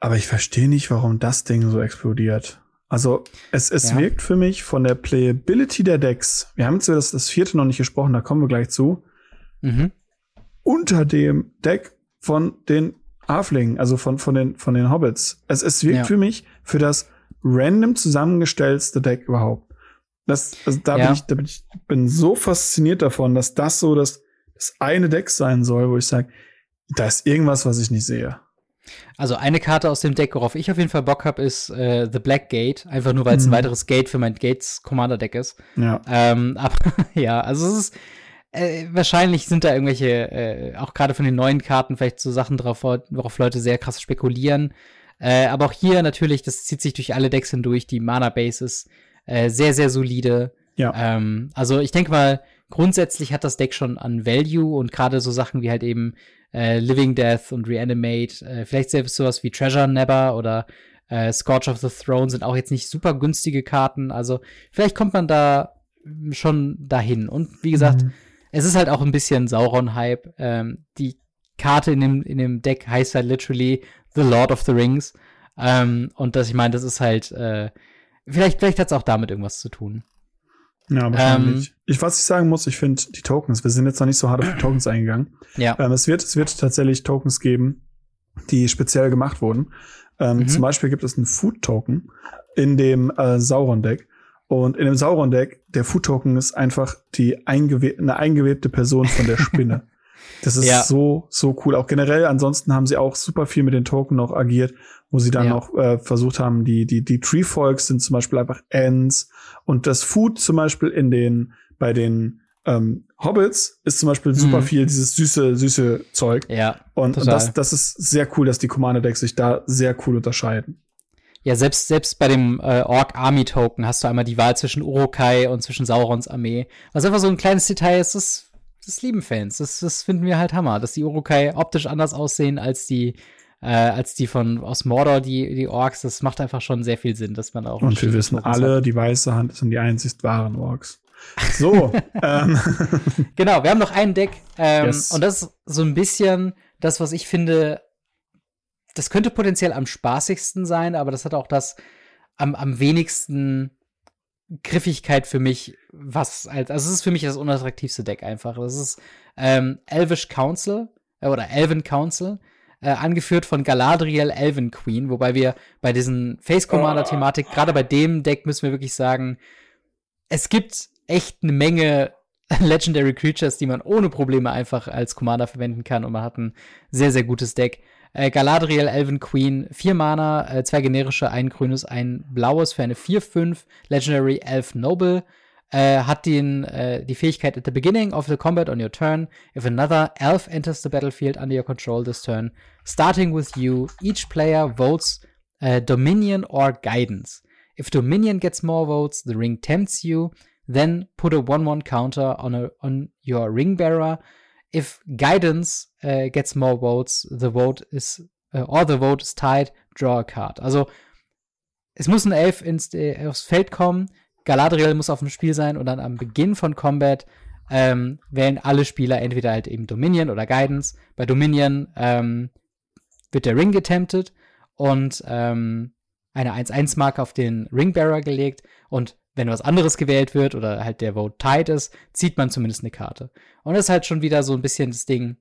Aber ich verstehe nicht, warum das Ding so explodiert. Also, es, es ja. wirkt für mich von der Playability der Decks. Wir haben jetzt das, das vierte noch nicht gesprochen, da kommen wir gleich zu. Mhm. Unter dem Deck von den Halflingen, also von, von, den, von den Hobbits. Es, es wirkt ja. für mich für das random zusammengestellte Deck überhaupt. Das, also da ja. bin ich, da bin ich bin so fasziniert davon, dass das so das das eine Deck sein soll, wo ich sage, da ist irgendwas, was ich nicht sehe. Also eine Karte aus dem Deck, worauf ich auf jeden Fall Bock habe, ist äh, The Black Gate. Einfach nur, weil es mhm. ein weiteres Gate für mein Gates Commander Deck ist. Ja. Ähm, [laughs] aber ja, also es ist äh, wahrscheinlich sind da irgendwelche, äh, auch gerade von den neuen Karten, vielleicht so Sachen drauf, worauf Leute sehr krass spekulieren. Äh, aber auch hier natürlich, das zieht sich durch alle Decks hindurch. Die Mana Base ist äh, sehr, sehr solide. Ja. Ähm, also ich denke mal, grundsätzlich hat das Deck schon an Value und gerade so Sachen wie halt eben äh, Living Death und Reanimate, äh, vielleicht selbst sowas wie Treasure Never oder äh, Scorch of the Throne sind auch jetzt nicht super günstige Karten. Also vielleicht kommt man da schon dahin. Und wie gesagt, mhm. es ist halt auch ein bisschen Sauron-Hype. Ähm, die Karte in dem, in dem Deck heißt halt literally The Lord of the Rings. Ähm, und das, ich meine, das ist halt, äh, vielleicht, vielleicht hat es auch damit irgendwas zu tun. Ja, wahrscheinlich. Ähm, ich, was ich sagen muss, ich finde die Tokens, wir sind jetzt noch nicht so hart auf die Tokens eingegangen. Ja. Ähm, es, wird, es wird tatsächlich Tokens geben, die speziell gemacht wurden. Ähm, mhm. Zum Beispiel gibt es einen Food-Token in dem äh, Sauron-Deck. Und in dem Sauron-Deck, der Food-Token ist einfach die eingewe eine eingewebte Person von der Spinne. [laughs] Das ist ja. so, so cool. Auch generell, ansonsten haben sie auch super viel mit den Token noch agiert, wo sie dann ja. noch äh, versucht haben, die, die, die Tree-Folks sind zum Beispiel einfach Ends und das Food zum Beispiel in den, bei den ähm, Hobbits ist zum Beispiel super mhm. viel dieses süße, süße Zeug. Ja. Und, und das, das ist sehr cool, dass die Commander-Decks sich da sehr cool unterscheiden. Ja, selbst, selbst bei dem äh, Orc Army Token hast du einmal die Wahl zwischen Urukai und zwischen Saurons Armee. Was einfach so ein kleines Detail ist, das das lieben Fans. Das, das finden wir halt Hammer, dass die Urukai optisch anders aussehen als die äh, als die von aus Mordor, die, die Orks. Das macht einfach schon sehr viel Sinn, dass man auch. Und wir wissen alle, hat. die weiße Hand sind die einzig wahren Orks. So. [laughs] ähm. [laughs] Genau, wir haben noch ein Deck. Ähm, yes. Und das ist so ein bisschen das, was ich finde, das könnte potenziell am spaßigsten sein, aber das hat auch das am, am wenigsten Griffigkeit für mich, was als, also es ist für mich das unattraktivste Deck einfach. Das ist ähm, Elvish Council äh, oder Elven Council, äh, angeführt von Galadriel Elven Queen, wobei wir bei diesen Face Commander Thematik, oh. gerade bei dem Deck müssen wir wirklich sagen, es gibt echt eine Menge [laughs] Legendary Creatures, die man ohne Probleme einfach als Commander verwenden kann und man hat ein sehr, sehr gutes Deck. Äh, Galadriel, Elven Queen, vier Mana, äh, zwei generische, ein grünes, ein blaues für eine 4-5 Legendary Elf Noble. Äh, hat den, äh, die Fähigkeit at the beginning of the combat on your turn, if another elf enters the battlefield under your control this turn, starting with you, each player votes uh, Dominion or Guidance. If Dominion gets more votes, the ring tempts you, then put a 1-1 counter on, a, on your ring bearer. If Guidance uh, gets more votes, the vote is, uh, or the vote is tied, draw a card. Also, es muss ein Elf ins, äh, aufs Feld kommen, Galadriel muss auf dem Spiel sein und dann am Beginn von Combat ähm, wählen alle Spieler entweder halt eben Dominion oder Guidance. Bei Dominion ähm, wird der Ring getemptet und ähm, eine 1-1-Marke auf den Ringbearer gelegt und wenn was anderes gewählt wird oder halt der Vote tight ist, zieht man zumindest eine Karte. Und das ist halt schon wieder so ein bisschen das Ding.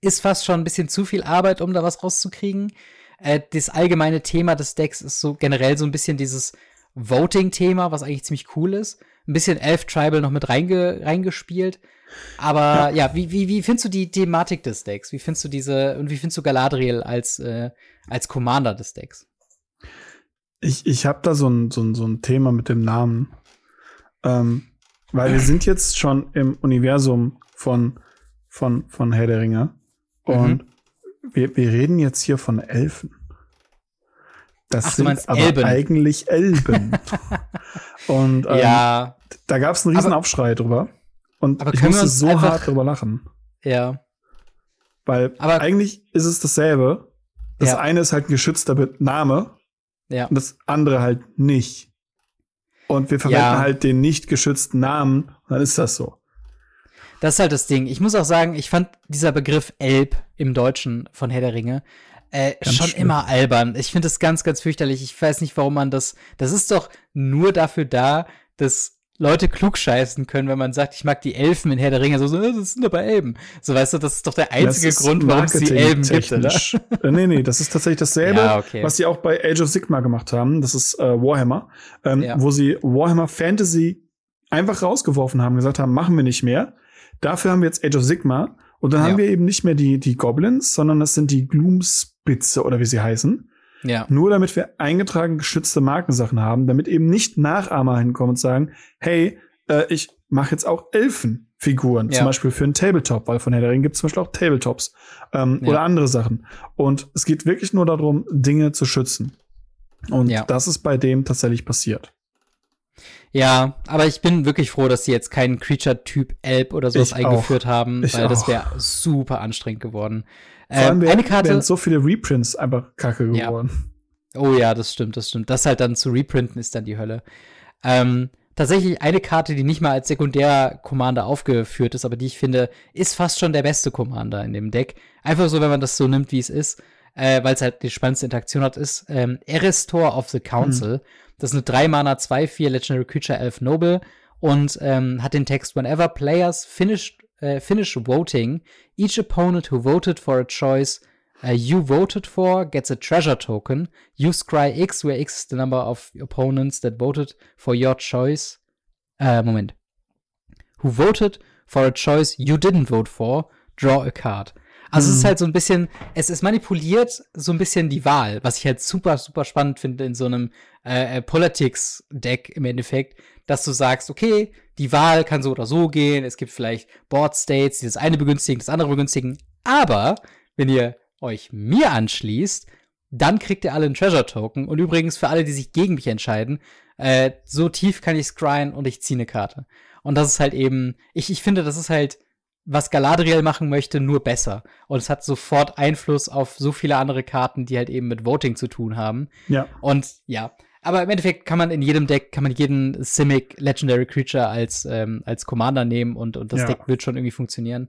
Ist fast schon ein bisschen zu viel Arbeit, um da was rauszukriegen. Äh, das allgemeine Thema des Decks ist so generell so ein bisschen dieses Voting-Thema, was eigentlich ziemlich cool ist. Ein bisschen Elf Tribal noch mit reinge reingespielt. Aber ja, ja wie, wie, wie findest du die Thematik des Decks? Wie findest du diese, und wie findest du Galadriel als, äh, als Commander des Decks? Ich, ich habe da so ein, so, ein, so ein Thema mit dem Namen. Ähm, weil wir sind jetzt schon im Universum von, von, von Herr der Ringe. Und mhm. wir, wir reden jetzt hier von Elfen. Das Ach, sind aber Elben. eigentlich Elben. [laughs] und ähm, ja. da gab es einen riesen aber, Aufschrei drüber. Und aber ich musste so hart drüber lachen. Ja. Weil aber, eigentlich ist es dasselbe. Das ja. eine ist halt ein geschützter Name. Ja. Und das andere halt nicht. Und wir verwenden ja. halt den nicht geschützten Namen. Und dann ist das so. Das ist halt das Ding. Ich muss auch sagen, ich fand dieser Begriff Elb im Deutschen von Herr der Ringe äh, schon schlimm. immer albern. Ich finde das ganz, ganz fürchterlich. Ich weiß nicht, warum man das. Das ist doch nur dafür da, dass Leute klugscheißen können, wenn man sagt, ich mag die Elfen in Herr der Ringe. So, so das sind aber Elben. So, weißt du, das ist doch der einzige Grund, warum es die Elben gibt, oder? äh, nee, nee, das ist tatsächlich dasselbe, ja, okay. was sie auch bei Age of Sigma gemacht haben. Das ist äh, Warhammer, ähm, ja. wo sie Warhammer Fantasy einfach rausgeworfen haben, gesagt haben, machen wir nicht mehr. Dafür haben wir jetzt Age of Sigma. Und dann ja. haben wir eben nicht mehr die, die Goblins, sondern das sind die Glooms Spitze oder wie sie heißen. Ja. Nur damit wir eingetragen geschützte Markensachen haben, damit eben nicht Nachahmer hinkommen und sagen, hey, äh, ich mache jetzt auch Elfenfiguren, ja. zum Beispiel für einen Tabletop, weil von Herr der gibt es zum Beispiel auch Tabletops ähm, ja. oder andere Sachen. Und es geht wirklich nur darum, Dinge zu schützen. Und ja. das ist bei dem tatsächlich passiert. Ja, aber ich bin wirklich froh, dass sie jetzt keinen Creature-Typ Elb oder sowas ich eingeführt auch. haben, ich weil auch. das wäre super anstrengend geworden. Vor ähm, eine Karte wären so viele Reprints einfach kacke geworden. Ja. Oh ja, das stimmt, das stimmt. Das halt dann zu reprinten ist dann die Hölle. Ähm, tatsächlich eine Karte, die nicht mal als Sekundär-Commander aufgeführt ist, aber die ich finde, ist fast schon der beste Commander in dem Deck. Einfach so, wenn man das so nimmt, wie es ist, äh, weil es halt die spannendste Interaktion hat, ist ähm, Eristor of the Council. Mhm. Das ist eine 3 Mana 2-4 Legendary Creature Elf Noble und ähm, hat den Text Whenever players finished uh, finish voting, each opponent who voted for a choice uh, you voted for gets a treasure token. Use scry X, where X is the number of opponents that voted for your choice. Uh, Moment. Who voted for a choice you didn't vote for, draw a card. Also mhm. es ist mhm. halt so ein bisschen, es ist manipuliert so ein bisschen die Wahl, was ich halt super, super spannend finde in so einem äh, äh Politics-Deck im Endeffekt, dass du sagst, okay, die Wahl kann so oder so gehen, es gibt vielleicht Board States, die das eine begünstigen, das andere begünstigen, aber wenn ihr euch mir anschließt, dann kriegt ihr alle einen Treasure Token. Und übrigens für alle, die sich gegen mich entscheiden, äh, so tief kann ich scryen und ich ziehe eine Karte. Und das ist halt eben, ich, ich finde, das ist halt, was Galadriel machen möchte, nur besser. Und es hat sofort Einfluss auf so viele andere Karten, die halt eben mit Voting zu tun haben. Ja. Und ja, aber im Endeffekt kann man in jedem Deck, kann man jeden Simic Legendary Creature als, ähm, als Commander nehmen und, und das ja. Deck wird schon irgendwie funktionieren.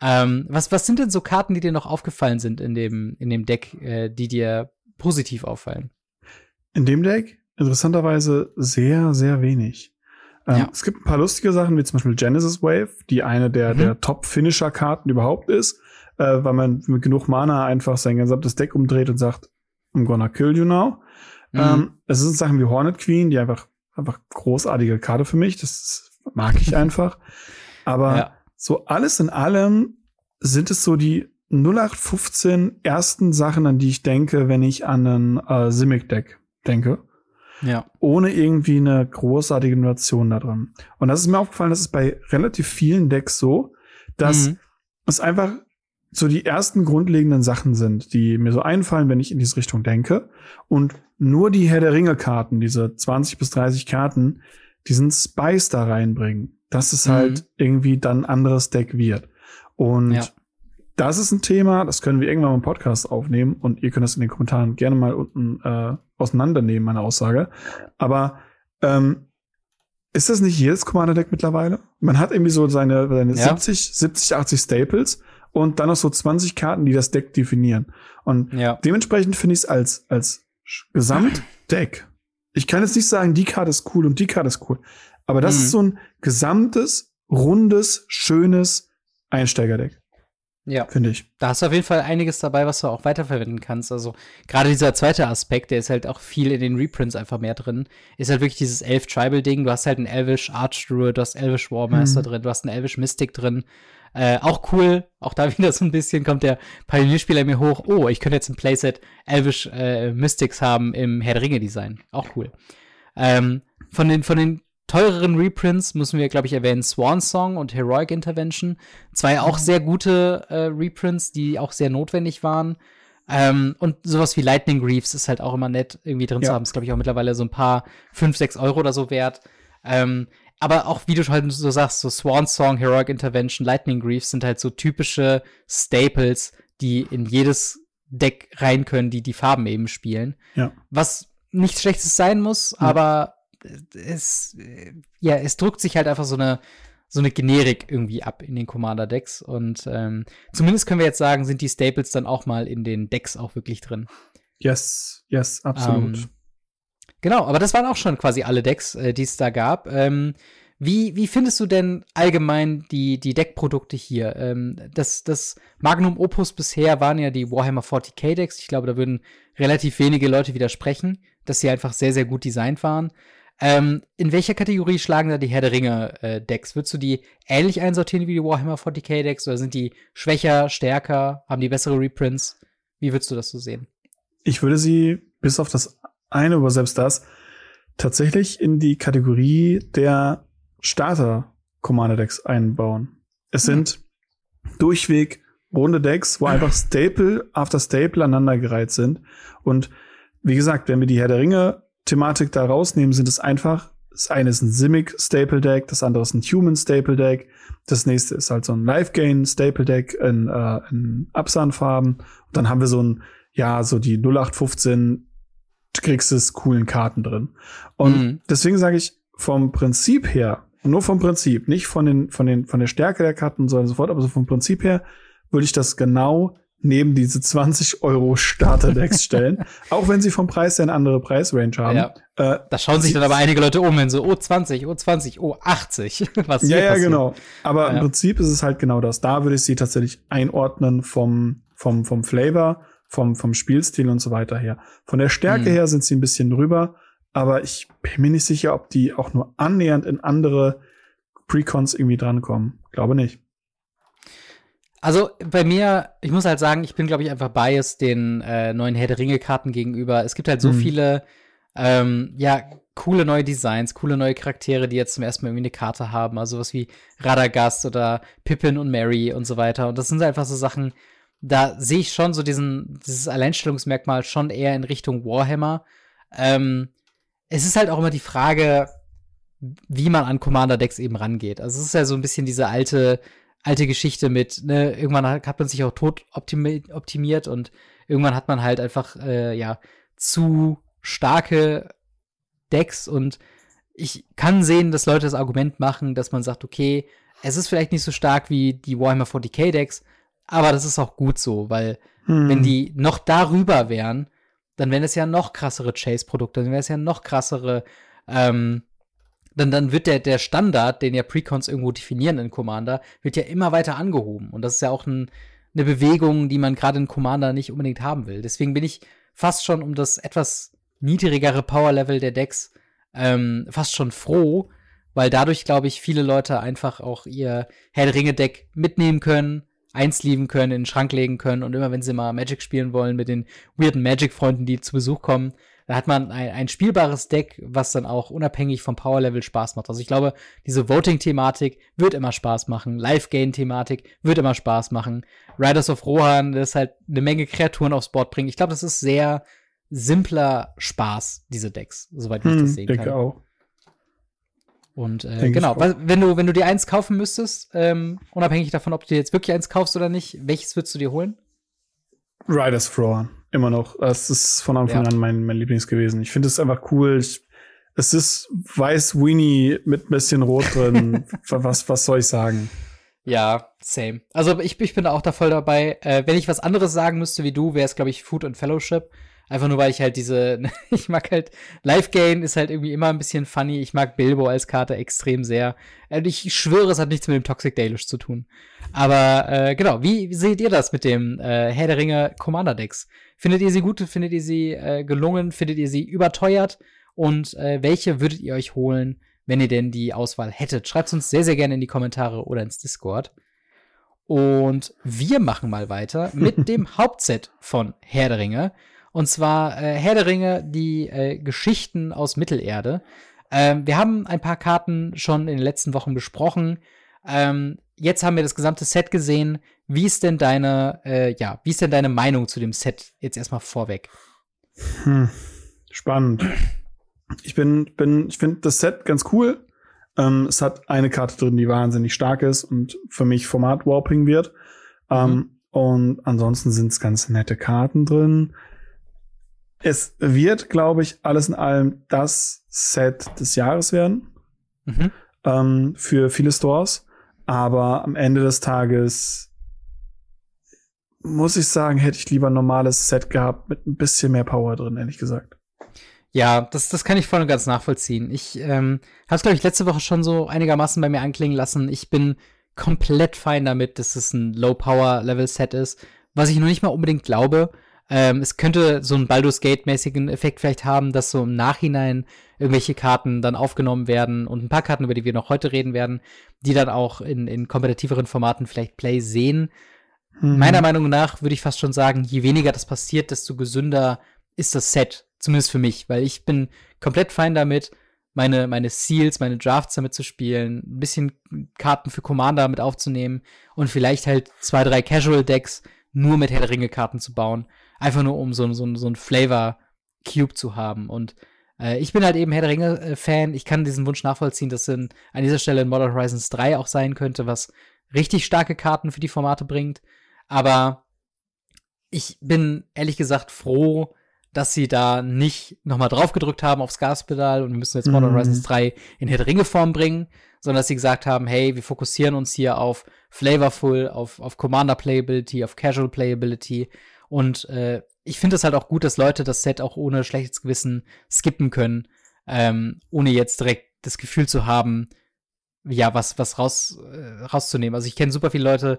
Ähm, was, was sind denn so Karten, die dir noch aufgefallen sind in dem, in dem Deck, äh, die dir positiv auffallen? In dem Deck interessanterweise sehr, sehr wenig. Ähm, ja. Es gibt ein paar lustige Sachen, wie zum Beispiel Genesis Wave, die eine der, mhm. der Top-Finisher-Karten überhaupt ist, äh, weil man mit genug Mana einfach sein gesamtes Deck umdreht und sagt, I'm gonna kill you now. Mhm. Ähm, es sind Sachen wie Hornet Queen, die einfach, einfach großartige Karte für mich. Das mag ich [laughs] einfach. Aber ja. so alles in allem sind es so die 0815 ersten Sachen, an die ich denke, wenn ich an ein äh, Simic-Deck denke. Ja. Ohne irgendwie eine großartige Innovation da drin. Und das ist mir aufgefallen, das ist bei relativ vielen Decks so, dass mhm. es einfach so die ersten grundlegenden Sachen sind, die mir so einfallen, wenn ich in diese Richtung denke. Und nur die Herr der Ringe-Karten, diese 20 bis 30 Karten, diesen Spice da reinbringen, dass es mhm. halt irgendwie dann anderes Deck wird. Und ja. Das ist ein Thema, das können wir irgendwann mal im Podcast aufnehmen und ihr könnt das in den Kommentaren gerne mal unten äh, auseinandernehmen, meine Aussage. Aber ähm, ist das nicht jedes Commander-Deck mittlerweile? Man hat irgendwie so seine, seine ja. 70, 70, 80 Staples und dann noch so 20 Karten, die das Deck definieren. Und ja. dementsprechend finde ich es als, als Gesamtdeck. Ich kann jetzt nicht sagen, die Karte ist cool und die Karte ist cool. Aber das mhm. ist so ein gesamtes, rundes, schönes Einsteigerdeck. Ja. Finde ich. Da hast du auf jeden Fall einiges dabei, was du auch weiterverwenden kannst. Also, gerade dieser zweite Aspekt, der ist halt auch viel in den Reprints einfach mehr drin. Ist halt wirklich dieses Elf-Tribal-Ding. Du hast halt einen Elvish Archdruid, du hast Elvish Warmaster mhm. drin, du hast einen Elvish Mystic drin. Äh, auch cool, auch da [laughs] wieder so ein bisschen kommt der Pionierspieler mir hoch. Oh, ich könnte jetzt ein Playset Elvish äh, Mystics haben im Herr der Ringe Design. Auch cool. Ähm, von den, von den teureren Reprints müssen wir, glaube ich, erwähnen Swan Song und Heroic Intervention. Zwei auch sehr gute äh, Reprints, die auch sehr notwendig waren. Ähm, und sowas wie Lightning Reefs ist halt auch immer nett, irgendwie drin ja. zu haben. Ist, glaube ich, auch mittlerweile so ein paar 5, 6 Euro oder so wert. Ähm, aber auch, wie du halt so sagst, so Swan Song, Heroic Intervention, Lightning Grief sind halt so typische Staples, die in jedes Deck rein können, die die Farben eben spielen. Ja. Was nichts Schlechtes sein muss, ja. aber es, ja, es drückt sich halt einfach so eine, so eine Generik irgendwie ab in den Commander-Decks. Und ähm, zumindest können wir jetzt sagen, sind die Staples dann auch mal in den Decks auch wirklich drin. Yes, yes, absolut. Ähm, Genau, aber das waren auch schon quasi alle Decks, äh, die es da gab. Ähm, wie, wie findest du denn allgemein die, die Deckprodukte hier? Ähm, das, das Magnum Opus bisher waren ja die Warhammer 40k Decks. Ich glaube, da würden relativ wenige Leute widersprechen, dass sie einfach sehr, sehr gut designt waren. Ähm, in welcher Kategorie schlagen da die Herr der Ringe äh, Decks? Würdest du die ähnlich einsortieren wie die Warhammer 40k Decks oder sind die schwächer, stärker, haben die bessere Reprints? Wie würdest du das so sehen? Ich würde sie bis auf das eine, aber selbst das, tatsächlich in die Kategorie der Starter Commander Decks einbauen. Es mhm. sind durchweg runde Decks, wo [laughs] einfach Staple after Staple aneinandergereiht sind. Und wie gesagt, wenn wir die Herr der Ringe Thematik da rausnehmen, sind es einfach, das eine ist ein Simic Staple Deck, das andere ist ein Human Staple Deck, das nächste ist halt so ein Life Gain Staple Deck in, äh, in Absan-Farben. Und dann haben wir so ein, ja, so die 0815 kriegst es coolen Karten drin. Und mhm. deswegen sage ich, vom Prinzip her, nur vom Prinzip, nicht von den, von den, von der Stärke der Karten und so und so fort, aber so vom Prinzip her würde ich das genau neben diese 20 Euro Starterdecks [laughs] stellen, auch wenn sie vom Preis her eine andere Preisrange haben. Ja. Äh, da schauen sich dann aber einige Leute um, wenn so, oh 20, oh 20, oh 80, [laughs] was Ja, ja, passiert. genau. Aber ja. im Prinzip ist es halt genau das. Da würde ich sie tatsächlich einordnen vom, vom, vom Flavor vom, vom Spielstil und so weiter her. Von der Stärke mhm. her sind sie ein bisschen drüber, aber ich bin mir nicht sicher, ob die auch nur annähernd in andere Precons irgendwie drankommen. Glaube nicht. Also bei mir, ich muss halt sagen, ich bin, glaube ich, einfach biased den äh, neuen Herr der Ringe-Karten gegenüber. Es gibt halt so mhm. viele, ähm, ja, coole neue Designs, coole neue Charaktere, die jetzt zum ersten Mal irgendwie eine Karte haben. Also was wie Radagast oder Pippin und Mary und so weiter. Und das sind einfach so Sachen, da sehe ich schon so diesen, dieses Alleinstellungsmerkmal schon eher in Richtung Warhammer. Ähm, es ist halt auch immer die Frage, wie man an Commander-Decks eben rangeht. Also es ist ja so ein bisschen diese alte, alte Geschichte mit, ne, irgendwann hat man sich auch tot optimi optimiert und irgendwann hat man halt einfach, äh, ja, zu starke Decks und ich kann sehen, dass Leute das Argument machen, dass man sagt, okay, es ist vielleicht nicht so stark wie die Warhammer 40k Decks, aber das ist auch gut so, weil hm. wenn die noch darüber wären, dann wären es ja noch krassere Chase-Produkte, dann wäre es ja noch krassere, ähm, dann, dann wird der, der Standard, den ja Precons irgendwo definieren in Commander, wird ja immer weiter angehoben. Und das ist ja auch ein, eine Bewegung, die man gerade in Commander nicht unbedingt haben will. Deswegen bin ich fast schon um das etwas niedrigere Power-Level der Decks ähm, fast schon froh, weil dadurch, glaube ich, viele Leute einfach auch ihr Herr Ringe-Deck mitnehmen können, einsleeven können, in den Schrank legen können und immer wenn sie mal Magic spielen wollen mit den weirden Magic-Freunden, die zu Besuch kommen, da hat man ein, ein spielbares Deck, was dann auch unabhängig vom Power-Level Spaß macht. Also ich glaube, diese Voting-Thematik wird immer Spaß machen. Live-Gain-Thematik wird immer Spaß machen. Riders of Rohan, das halt eine Menge Kreaturen aufs Board bringt. Ich glaube, das ist sehr simpler Spaß, diese Decks, soweit ich hm, das sehen denke kann. Auch. Und äh, genau, wenn du, wenn du dir eins kaufen müsstest, ähm, unabhängig davon, ob du dir jetzt wirklich eins kaufst oder nicht, welches würdest du dir holen? Riders of Rohan. Immer noch. Das ist von Anfang ja. an mein, mein Lieblings gewesen. Ich finde es einfach cool. Ich, es ist weiß Weenie mit ein bisschen Rot drin. [laughs] was, was soll ich sagen? Ja, same. Also ich, ich bin auch da voll dabei. Äh, wenn ich was anderes sagen müsste wie du, wäre es, glaube ich, Food und Fellowship. Einfach nur, weil ich halt diese, [laughs] ich mag halt, Live Gain ist halt irgendwie immer ein bisschen funny. Ich mag Bilbo als Karte extrem sehr. Und ich schwöre, es hat nichts mit dem Toxic Dalish zu tun. Aber äh, genau, wie, wie seht ihr das mit dem äh, Herr der Ringe Commander Decks? Findet ihr sie gut? Findet ihr sie äh, gelungen? Findet ihr sie überteuert? Und äh, welche würdet ihr euch holen, wenn ihr denn die Auswahl hättet? Schreibt uns sehr, sehr gerne in die Kommentare oder ins Discord. Und wir machen mal weiter mit [laughs] dem Hauptset von Herr der Ringe. Und zwar äh, Herr der Ringe, die äh, Geschichten aus Mittelerde. Ähm, wir haben ein paar Karten schon in den letzten Wochen besprochen. Ähm, jetzt haben wir das gesamte Set gesehen. Wie ist denn deine, äh, ja, wie ist denn deine Meinung zu dem Set jetzt erstmal vorweg? Hm, spannend. Ich bin, bin, ich finde das Set ganz cool. Ähm, es hat eine Karte drin, die wahnsinnig stark ist und für mich Format Warping wird. Ähm, mhm. Und ansonsten sind es ganz nette Karten drin. Es wird, glaube ich, alles in allem das Set des Jahres werden. Mhm. Ähm, für viele Stores. Aber am Ende des Tages muss ich sagen, hätte ich lieber ein normales Set gehabt mit ein bisschen mehr Power drin, ehrlich gesagt. Ja, das, das kann ich voll und ganz nachvollziehen. Ich ähm, habe es, glaube ich, letzte Woche schon so einigermaßen bei mir anklingen lassen. Ich bin komplett fein damit, dass es ein Low-Power-Level-Set ist. Was ich noch nicht mal unbedingt glaube, ähm, es könnte so einen Baldur's Gate-mäßigen Effekt vielleicht haben, dass so im Nachhinein irgendwelche Karten dann aufgenommen werden und ein paar Karten, über die wir noch heute reden werden, die dann auch in, in kompetitiveren Formaten vielleicht Play sehen. Mhm. Meiner Meinung nach würde ich fast schon sagen, je weniger das passiert, desto gesünder ist das Set. Zumindest für mich, weil ich bin komplett fein damit, meine, meine Seals, meine Drafts damit zu spielen, ein bisschen Karten für Commander mit aufzunehmen und vielleicht halt zwei, drei Casual Decks nur mit Herr Ringe Karten zu bauen. Einfach nur, um so, so, so ein Flavor-Cube zu haben. Und äh, ich bin halt eben Herr der Ringe-Fan. Ich kann diesen Wunsch nachvollziehen, dass in, an dieser Stelle in Modern Horizons 3 auch sein könnte, was richtig starke Karten für die Formate bringt. Aber ich bin ehrlich gesagt froh, dass sie da nicht nochmal draufgedrückt haben aufs Gaspedal und wir müssen jetzt Modern mhm. Horizons 3 in Herr der Ringe Form bringen, sondern dass sie gesagt haben, hey, wir fokussieren uns hier auf Flavorful, auf, auf Commander Playability, auf Casual Playability und äh, ich finde es halt auch gut, dass Leute das Set auch ohne schlechtes Gewissen skippen können, ähm, ohne jetzt direkt das Gefühl zu haben, ja, was, was raus, äh, rauszunehmen. Also ich kenne super viele Leute,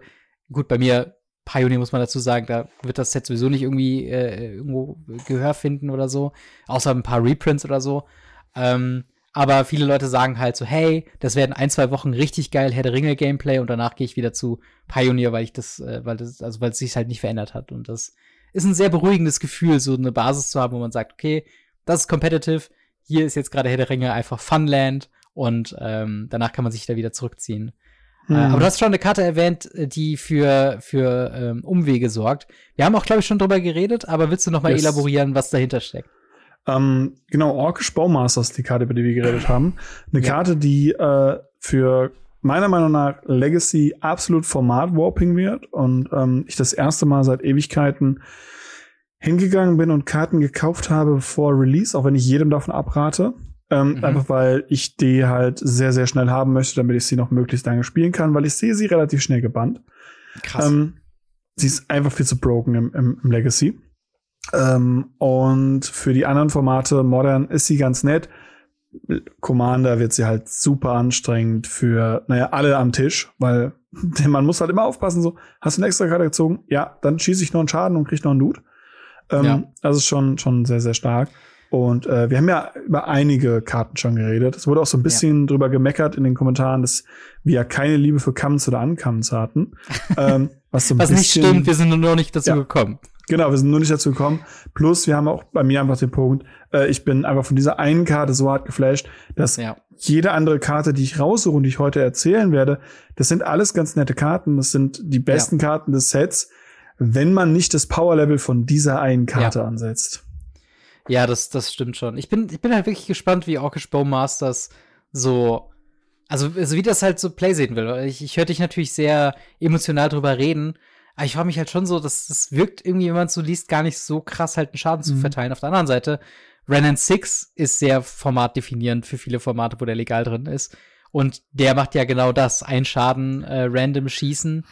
gut, bei mir, Pioneer muss man dazu sagen, da wird das Set sowieso nicht irgendwie äh, irgendwo Gehör finden oder so, außer ein paar Reprints oder so. Ähm, aber viele Leute sagen halt so, hey, das werden ein, zwei Wochen richtig geil Herr der Ringe Gameplay und danach gehe ich wieder zu Pioneer, weil ich das, äh, weil das, also weil es sich halt nicht verändert hat. Und das ist ein sehr beruhigendes Gefühl, so eine Basis zu haben, wo man sagt, okay, das ist competitive, hier ist jetzt gerade Herr der Ringe einfach Funland und ähm, danach kann man sich da wieder zurückziehen. Äh, hm. Äh, aber du hast schon eine Karte erwähnt, die für, für ähm, Umwege sorgt. Wir haben auch, glaube ich, schon drüber geredet, aber willst du noch mal yes. elaborieren, was dahinter steckt? Ähm, genau, Orkish Baumasters, die Karte, über die wir geredet haben. Eine ja. Karte, die äh, für meiner Meinung nach Legacy absolut Format-Warping wird und ähm, ich das erste Mal seit Ewigkeiten hingegangen bin und Karten gekauft habe vor Release, auch wenn ich jedem davon abrate. Ähm, mhm. Einfach weil ich die halt sehr, sehr schnell haben möchte, damit ich sie noch möglichst lange spielen kann, weil ich sehe sie relativ schnell gebannt. Krass. Ähm, sie ist einfach viel zu broken im, im, im Legacy. Ähm, und für die anderen Formate, Modern, ist sie ganz nett. Commander wird sie halt super anstrengend für, naja, alle am Tisch, weil [laughs] man muss halt immer aufpassen, so, hast du eine extra Karte gezogen? Ja, dann schieße ich noch einen Schaden und krieg noch einen Loot. Ähm, ja. Das ist schon, schon sehr, sehr stark. Und äh, wir haben ja über einige Karten schon geredet. Es wurde auch so ein bisschen ja. drüber gemeckert in den Kommentaren, dass wir ja keine Liebe für Commons oder Uncommons hatten. [laughs] ähm, was so ein was bisschen, nicht stimmt, wir sind nur noch nicht dazu ja. gekommen. Genau, wir sind nur nicht dazu gekommen. Plus, wir haben auch bei mir einfach den Punkt, äh, ich bin einfach von dieser einen Karte so hart geflasht, dass ja. jede andere Karte, die ich raussuche und die ich heute erzählen werde, das sind alles ganz nette Karten. Das sind die besten ja. Karten des Sets, wenn man nicht das Power-Level von dieser einen Karte ja. ansetzt. Ja, das, das stimmt schon. Ich bin, ich bin halt wirklich gespannt, wie Orkish Bowmasters so also, also wie das halt so Play sehen will. Ich, ich höre dich natürlich sehr emotional drüber reden, aber ich frage mich halt schon so, dass das wirkt irgendwie, wenn man es so liest, gar nicht so krass halt einen Schaden mhm. zu verteilen. Auf der anderen Seite, Renan 6 ist sehr formatdefinierend für viele Formate, wo der legal drin ist. Und der macht ja genau das, ein Schaden, äh, random schießen.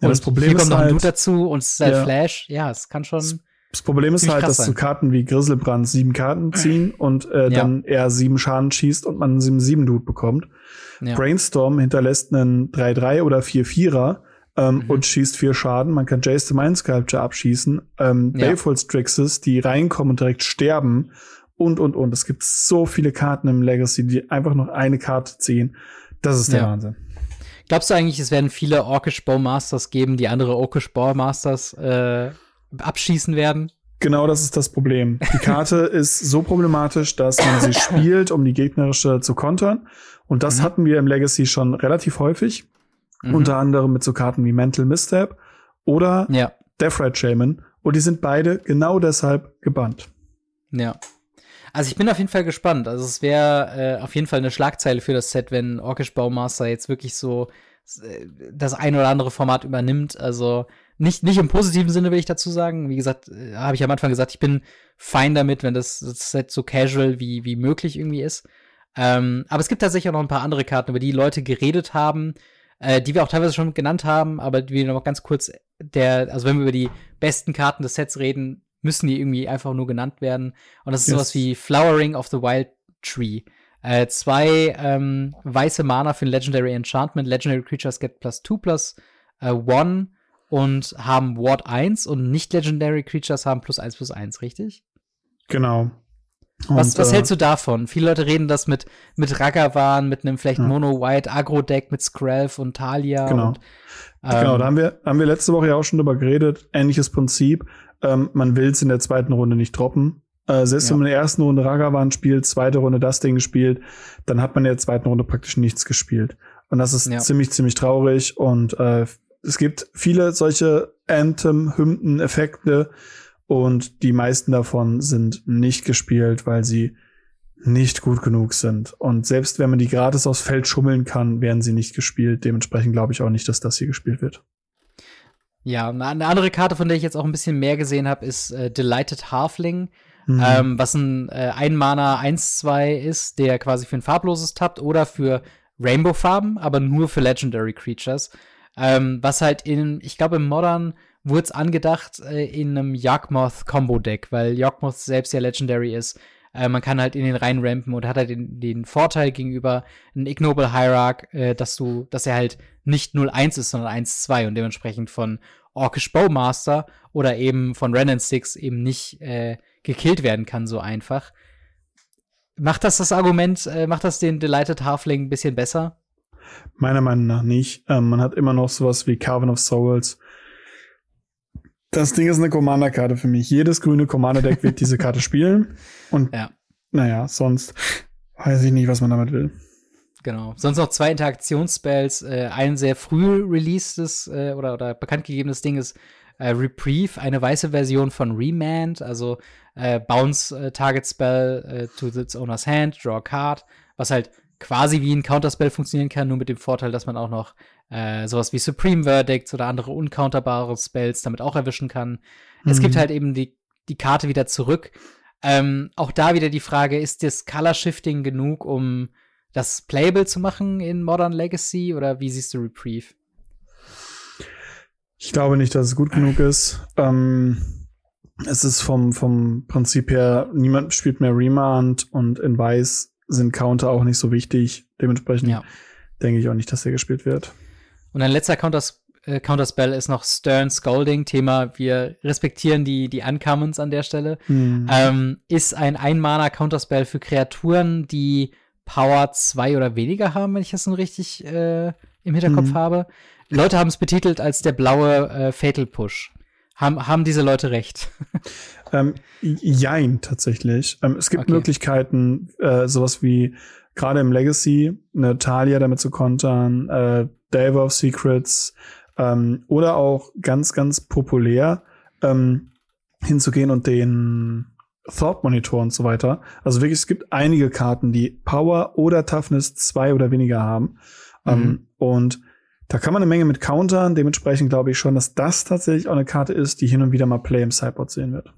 Ja, und das Problem hier kommt noch ein halt, dazu und es ist halt ja. Flash. Ja, es kann schon. Das Problem ist halt, dass sein. so Karten wie Grizzlebrand sieben Karten [clears throat] ziehen und äh, ja. dann er sieben Schaden schießt und man einen 7-7-Dude bekommt. Ja. Brainstorm hinterlässt einen 3-3 oder 4-4er ähm, mhm. und schießt vier Schaden. Man kann Jace the Mind Sculpture abschießen. Ähm, ja. Baleful Strixes, die reinkommen und direkt sterben. Und, und, und. Es gibt so viele Karten im Legacy, die einfach noch eine Karte ziehen. Das ist der ja. Wahnsinn. Glaubst du eigentlich, es werden viele Orkish Bowmasters geben, die andere Orkish Bowmasters äh, abschießen werden? Genau das ist das Problem. Die Karte [laughs] ist so problematisch, dass man sie spielt, um die gegnerische zu kontern. Und das mhm. hatten wir im Legacy schon relativ häufig. Mhm. Unter anderem mit so Karten wie Mental Misstep oder ja. Death Red Shaman. Und die sind beide genau deshalb gebannt. Ja. Also ich bin auf jeden Fall gespannt. Also es wäre äh, auf jeden Fall eine Schlagzeile für das Set, wenn Orkish Baumaster jetzt wirklich so äh, das ein oder andere Format übernimmt. Also nicht, nicht im positiven Sinne will ich dazu sagen. Wie gesagt, äh, habe ich am Anfang gesagt, ich bin fein damit, wenn das, das Set so casual wie, wie möglich irgendwie ist. Ähm, aber es gibt tatsächlich auch noch ein paar andere Karten, über die Leute geredet haben, äh, die wir auch teilweise schon genannt haben, aber die wir noch ganz kurz, der, also wenn wir über die besten Karten des Sets reden, müssen die irgendwie einfach nur genannt werden. Und das ist yes. sowas wie Flowering of the Wild Tree. Äh, zwei ähm, weiße Mana für ein Legendary Enchantment. Legendary Creatures get plus 2 plus äh, 1 und haben Ward 1 und nicht-Legendary Creatures haben plus 1 plus 1, richtig? Genau. Und, was, was äh, hältst du davon? Viele Leute reden das mit, mit Ragavan, mit einem vielleicht ja. Mono-White Agro-Deck mit Skrelf und Talia. Genau. Und, ähm, genau, da haben wir, haben wir letzte Woche ja auch schon drüber geredet. Ähnliches Prinzip. Ähm, man will es in der zweiten Runde nicht droppen. Äh, selbst ja. wenn man in der ersten Runde Ragavan spielt, zweite Runde das Ding gespielt, dann hat man in der zweiten Runde praktisch nichts gespielt. Und das ist ja. ziemlich, ziemlich traurig. Und äh, es gibt viele solche Anthem-Hymnen-Effekte, und die meisten davon sind nicht gespielt, weil sie nicht gut genug sind. Und selbst wenn man die gratis aufs Feld schummeln kann, werden sie nicht gespielt. Dementsprechend glaube ich auch nicht, dass das hier gespielt wird. Ja, eine andere Karte, von der ich jetzt auch ein bisschen mehr gesehen habe, ist äh, Delighted Halfling, mhm. ähm, was ein äh, Ein-Mana 1-2 ist, der quasi für ein farbloses tappt oder für Rainbow-Farben, aber nur für Legendary Creatures. Ähm, was halt in, ich glaube, im Modern wurde es angedacht äh, in einem Yawgmoth-Combo-Deck, weil Yawgmoth selbst ja Legendary ist. Äh, man kann halt in den rein rampen und hat halt den, den Vorteil gegenüber einem Ignoble Hierarch, äh, dass du, dass er halt nicht 0-1 ist, sondern 1-2 und dementsprechend von Orkish Bowmaster oder eben von Renan Six eben nicht äh, gekillt werden kann so einfach. Macht das das Argument, äh, macht das den Delighted Halfling ein bisschen besser? Meiner Meinung nach nicht. Ähm, man hat immer noch sowas wie Carvin of Souls, das Ding ist eine Commander-Karte für mich. Jedes grüne Commander-Deck wird diese Karte spielen. Und ja. naja, sonst weiß ich nicht, was man damit will. Genau. Sonst noch zwei Interaktionsspells. Äh, ein sehr früh releasedes äh, oder, oder bekannt gegebenes Ding ist äh, Reprieve, eine weiße Version von Remand, also äh, Bounce äh, Target Spell äh, to its owner's hand, draw a card, was halt quasi wie ein Counterspell funktionieren kann, nur mit dem Vorteil, dass man auch noch äh, sowas wie Supreme Verdicts oder andere uncounterbare Spells damit auch erwischen kann. Mhm. Es gibt mhm. halt eben die, die Karte wieder zurück. Ähm, auch da wieder die Frage, ist das Color Shifting genug, um das playable zu machen in Modern Legacy oder wie siehst du Reprieve? Ich glaube nicht, dass es gut genug ist. Ähm, es ist vom, vom Prinzip her, niemand spielt mehr Remand und in Weiß sind Counter auch nicht so wichtig. Dementsprechend ja. denke ich auch nicht, dass er gespielt wird. Und ein letzter Counter äh, Counterspell ist noch Stern Scolding, Thema, wir respektieren die, die Uncommons an der Stelle. Mhm. Ähm, ist ein Ein-Mana Counterspell für Kreaturen, die Power 2 oder weniger haben, wenn ich das nun richtig äh, im Hinterkopf mhm. habe. Leute haben es betitelt als der blaue äh, Fatal Push. Haben, haben diese Leute recht? [laughs] ähm, jein, tatsächlich. Ähm, es gibt okay. Möglichkeiten, äh, sowas wie gerade im Legacy, eine Talia damit zu kontern, äh, Dave of Secrets ähm, oder auch ganz, ganz populär ähm, hinzugehen und den Thought Monitor und so weiter. Also wirklich, es gibt einige Karten, die Power oder Toughness zwei oder weniger haben. Ähm, mhm. Ähm, und da kann man eine Menge mit countern. Dementsprechend glaube ich schon, dass das tatsächlich auch eine Karte ist, die hin und wieder mal Play im Sideboard sehen wird.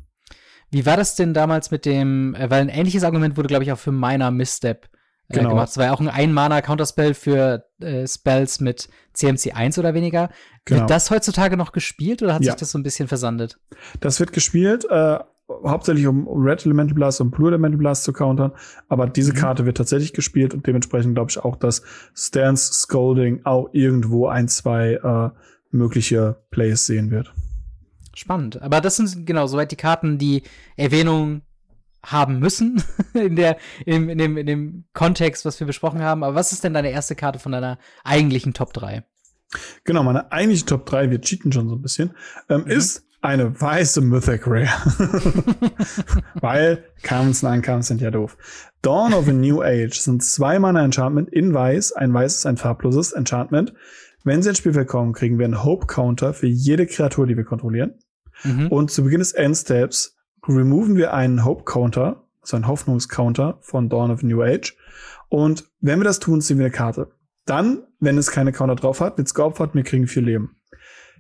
Wie war das denn damals mit dem, äh, weil ein ähnliches Argument wurde, glaube ich, auch für Miner Misstep genau. gemacht. Es war ja auch ein Ein-Mana-Counterspell für äh, Spells mit CMC 1 oder weniger. Genau. Wird das heutzutage noch gespielt oder hat ja. sich das so ein bisschen versandet? Das wird gespielt. Äh, hauptsächlich um Red Elemental Blast und Blue Elemental Blast zu countern. Aber diese mhm. Karte wird tatsächlich gespielt und dementsprechend glaube ich auch, dass Stance Scolding auch irgendwo ein, zwei äh, mögliche Plays sehen wird. Spannend. Aber das sind genau soweit die Karten, die Erwähnung haben müssen [laughs] in der in, in, dem in dem Kontext, was wir besprochen haben. Aber was ist denn deine erste Karte von deiner eigentlichen Top 3? Genau, meine eigentliche Top 3, wir cheaten schon so ein bisschen, ähm, mhm. ist eine weiße Mythic Rare. [laughs] Weil Commons und Uncommons sind ja doof. Dawn of a New Age sind zwei Mana Enchantment in weiß. Ein weißes, ein farbloses Enchantment. Wenn sie ins Spielfeld kommen, kriegen wir einen Hope Counter für jede Kreatur, die wir kontrollieren. Mhm. Und zu Beginn des Endsteps removen wir einen Hope Counter, also einen Hoffnungscounter von Dawn of New Age. Und wenn wir das tun, ziehen wir eine Karte. Dann, wenn es keine Counter drauf hat, wird's geopfert, wir kriegen vier Leben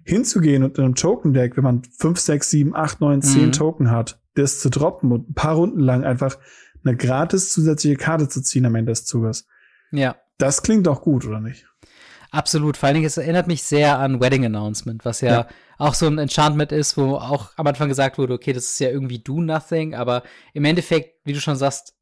hinzugehen und in einem Token-Deck, wenn man 5, 6, 7, 8, 9, 10 Token hat, das zu droppen und ein paar Runden lang einfach eine gratis zusätzliche Karte zu ziehen am Ende des Zuges. Ja. Das klingt doch gut, oder nicht? Absolut. Vor allen Dingen, es erinnert mich sehr an Wedding Announcement, was ja, ja, auch so ein Enchantment ist, wo auch am Anfang gesagt wurde, okay, das ist ja irgendwie do nothing, aber im Endeffekt, wie du schon sagst,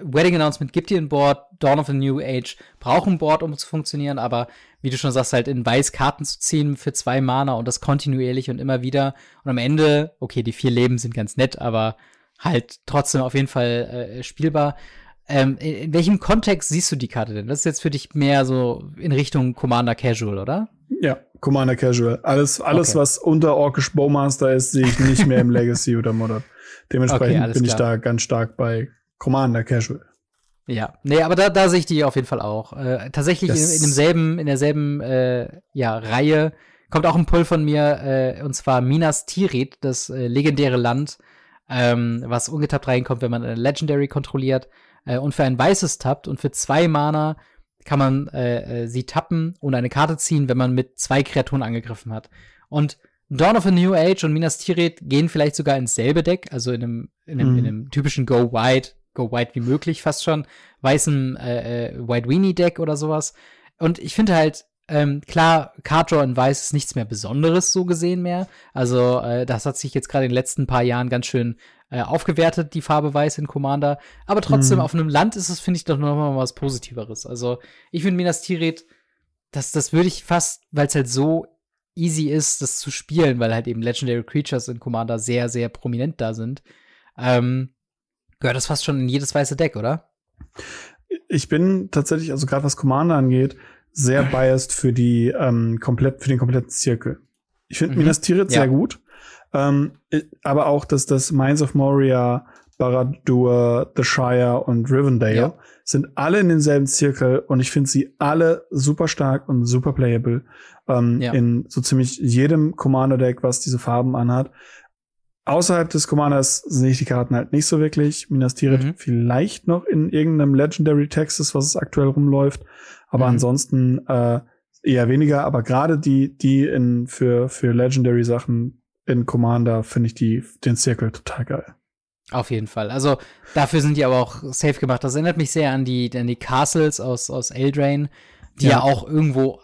Wedding Announcement gibt dir ein Board, Dawn of a New Age braucht ein Board, um zu funktionieren, aber wie du schon sagst, halt in weiß Karten zu ziehen für zwei Mana und das kontinuierlich und immer wieder. Und am Ende, okay, die vier Leben sind ganz nett, aber halt trotzdem auf jeden Fall äh, spielbar. Ähm, in, in, welchem Kontext siehst du die Karte denn? Das ist jetzt für dich mehr so in Richtung Commander Casual, oder? Ja, Commander Casual. Alles, alles okay. was unter Orkish Bowmaster ist, sehe ich nicht mehr im [laughs] Legacy oder Modern. Dementsprechend okay, bin klar. ich da ganz stark bei Commander Casual. Ja, nee, aber da, da sehe ich die auf jeden Fall auch. Äh, tatsächlich in, in, demselben, in derselben äh, ja, Reihe kommt auch ein Pull von mir, äh, und zwar Minas Tirith, das äh, legendäre Land, ähm, was ungetappt reinkommt, wenn man eine Legendary kontrolliert äh, und für ein weißes tappt und für zwei Mana kann man äh, äh, sie tappen und eine Karte ziehen, wenn man mit zwei Kreaturen angegriffen hat. Und Dawn of a New Age und Minas Tirith gehen vielleicht sogar ins selbe Deck, also in einem, in einem, mhm. in einem typischen Go White go white wie möglich, fast schon, weißen äh, äh, White Weenie Deck oder sowas. Und ich finde halt, ähm, klar, Card Draw in Weiß ist nichts mehr Besonderes so gesehen mehr. Also äh, das hat sich jetzt gerade in den letzten paar Jahren ganz schön äh, aufgewertet, die Farbe Weiß in Commander. Aber trotzdem, mhm. auf einem Land ist es, finde ich, doch noch mal was Positiveres. Also ich finde Minas Tirith, das, das würde ich fast, weil es halt so easy ist, das zu spielen, weil halt eben Legendary Creatures in Commander sehr, sehr prominent da sind. Ähm, gehört das fast schon in jedes weiße Deck, oder? Ich bin tatsächlich, also gerade was Commander angeht, sehr [laughs] biased für die ähm, komplett für den kompletten Zirkel. Ich finde mhm. Minas Tirith ja. sehr gut, ähm, aber auch, dass das Mines of Moria, Barad-dûr, The Shire und Rivendale ja. sind alle in denselben Zirkel und ich finde sie alle super stark und super playable ähm, ja. in so ziemlich jedem Commander-Deck, was diese Farben anhat. Außerhalb des Commanders sehe ich die Karten halt nicht so wirklich. Minas Tirith mhm. vielleicht noch in irgendeinem Legendary Texas, was es aktuell rumläuft. Aber mhm. ansonsten äh, eher weniger. Aber gerade die, die in für, für Legendary Sachen in Commander finde ich die, den Zirkel total geil. Auf jeden Fall. Also dafür sind die aber auch safe gemacht. Das erinnert mich sehr an die, an die Castles aus, aus Eldrain, die ja. ja auch irgendwo,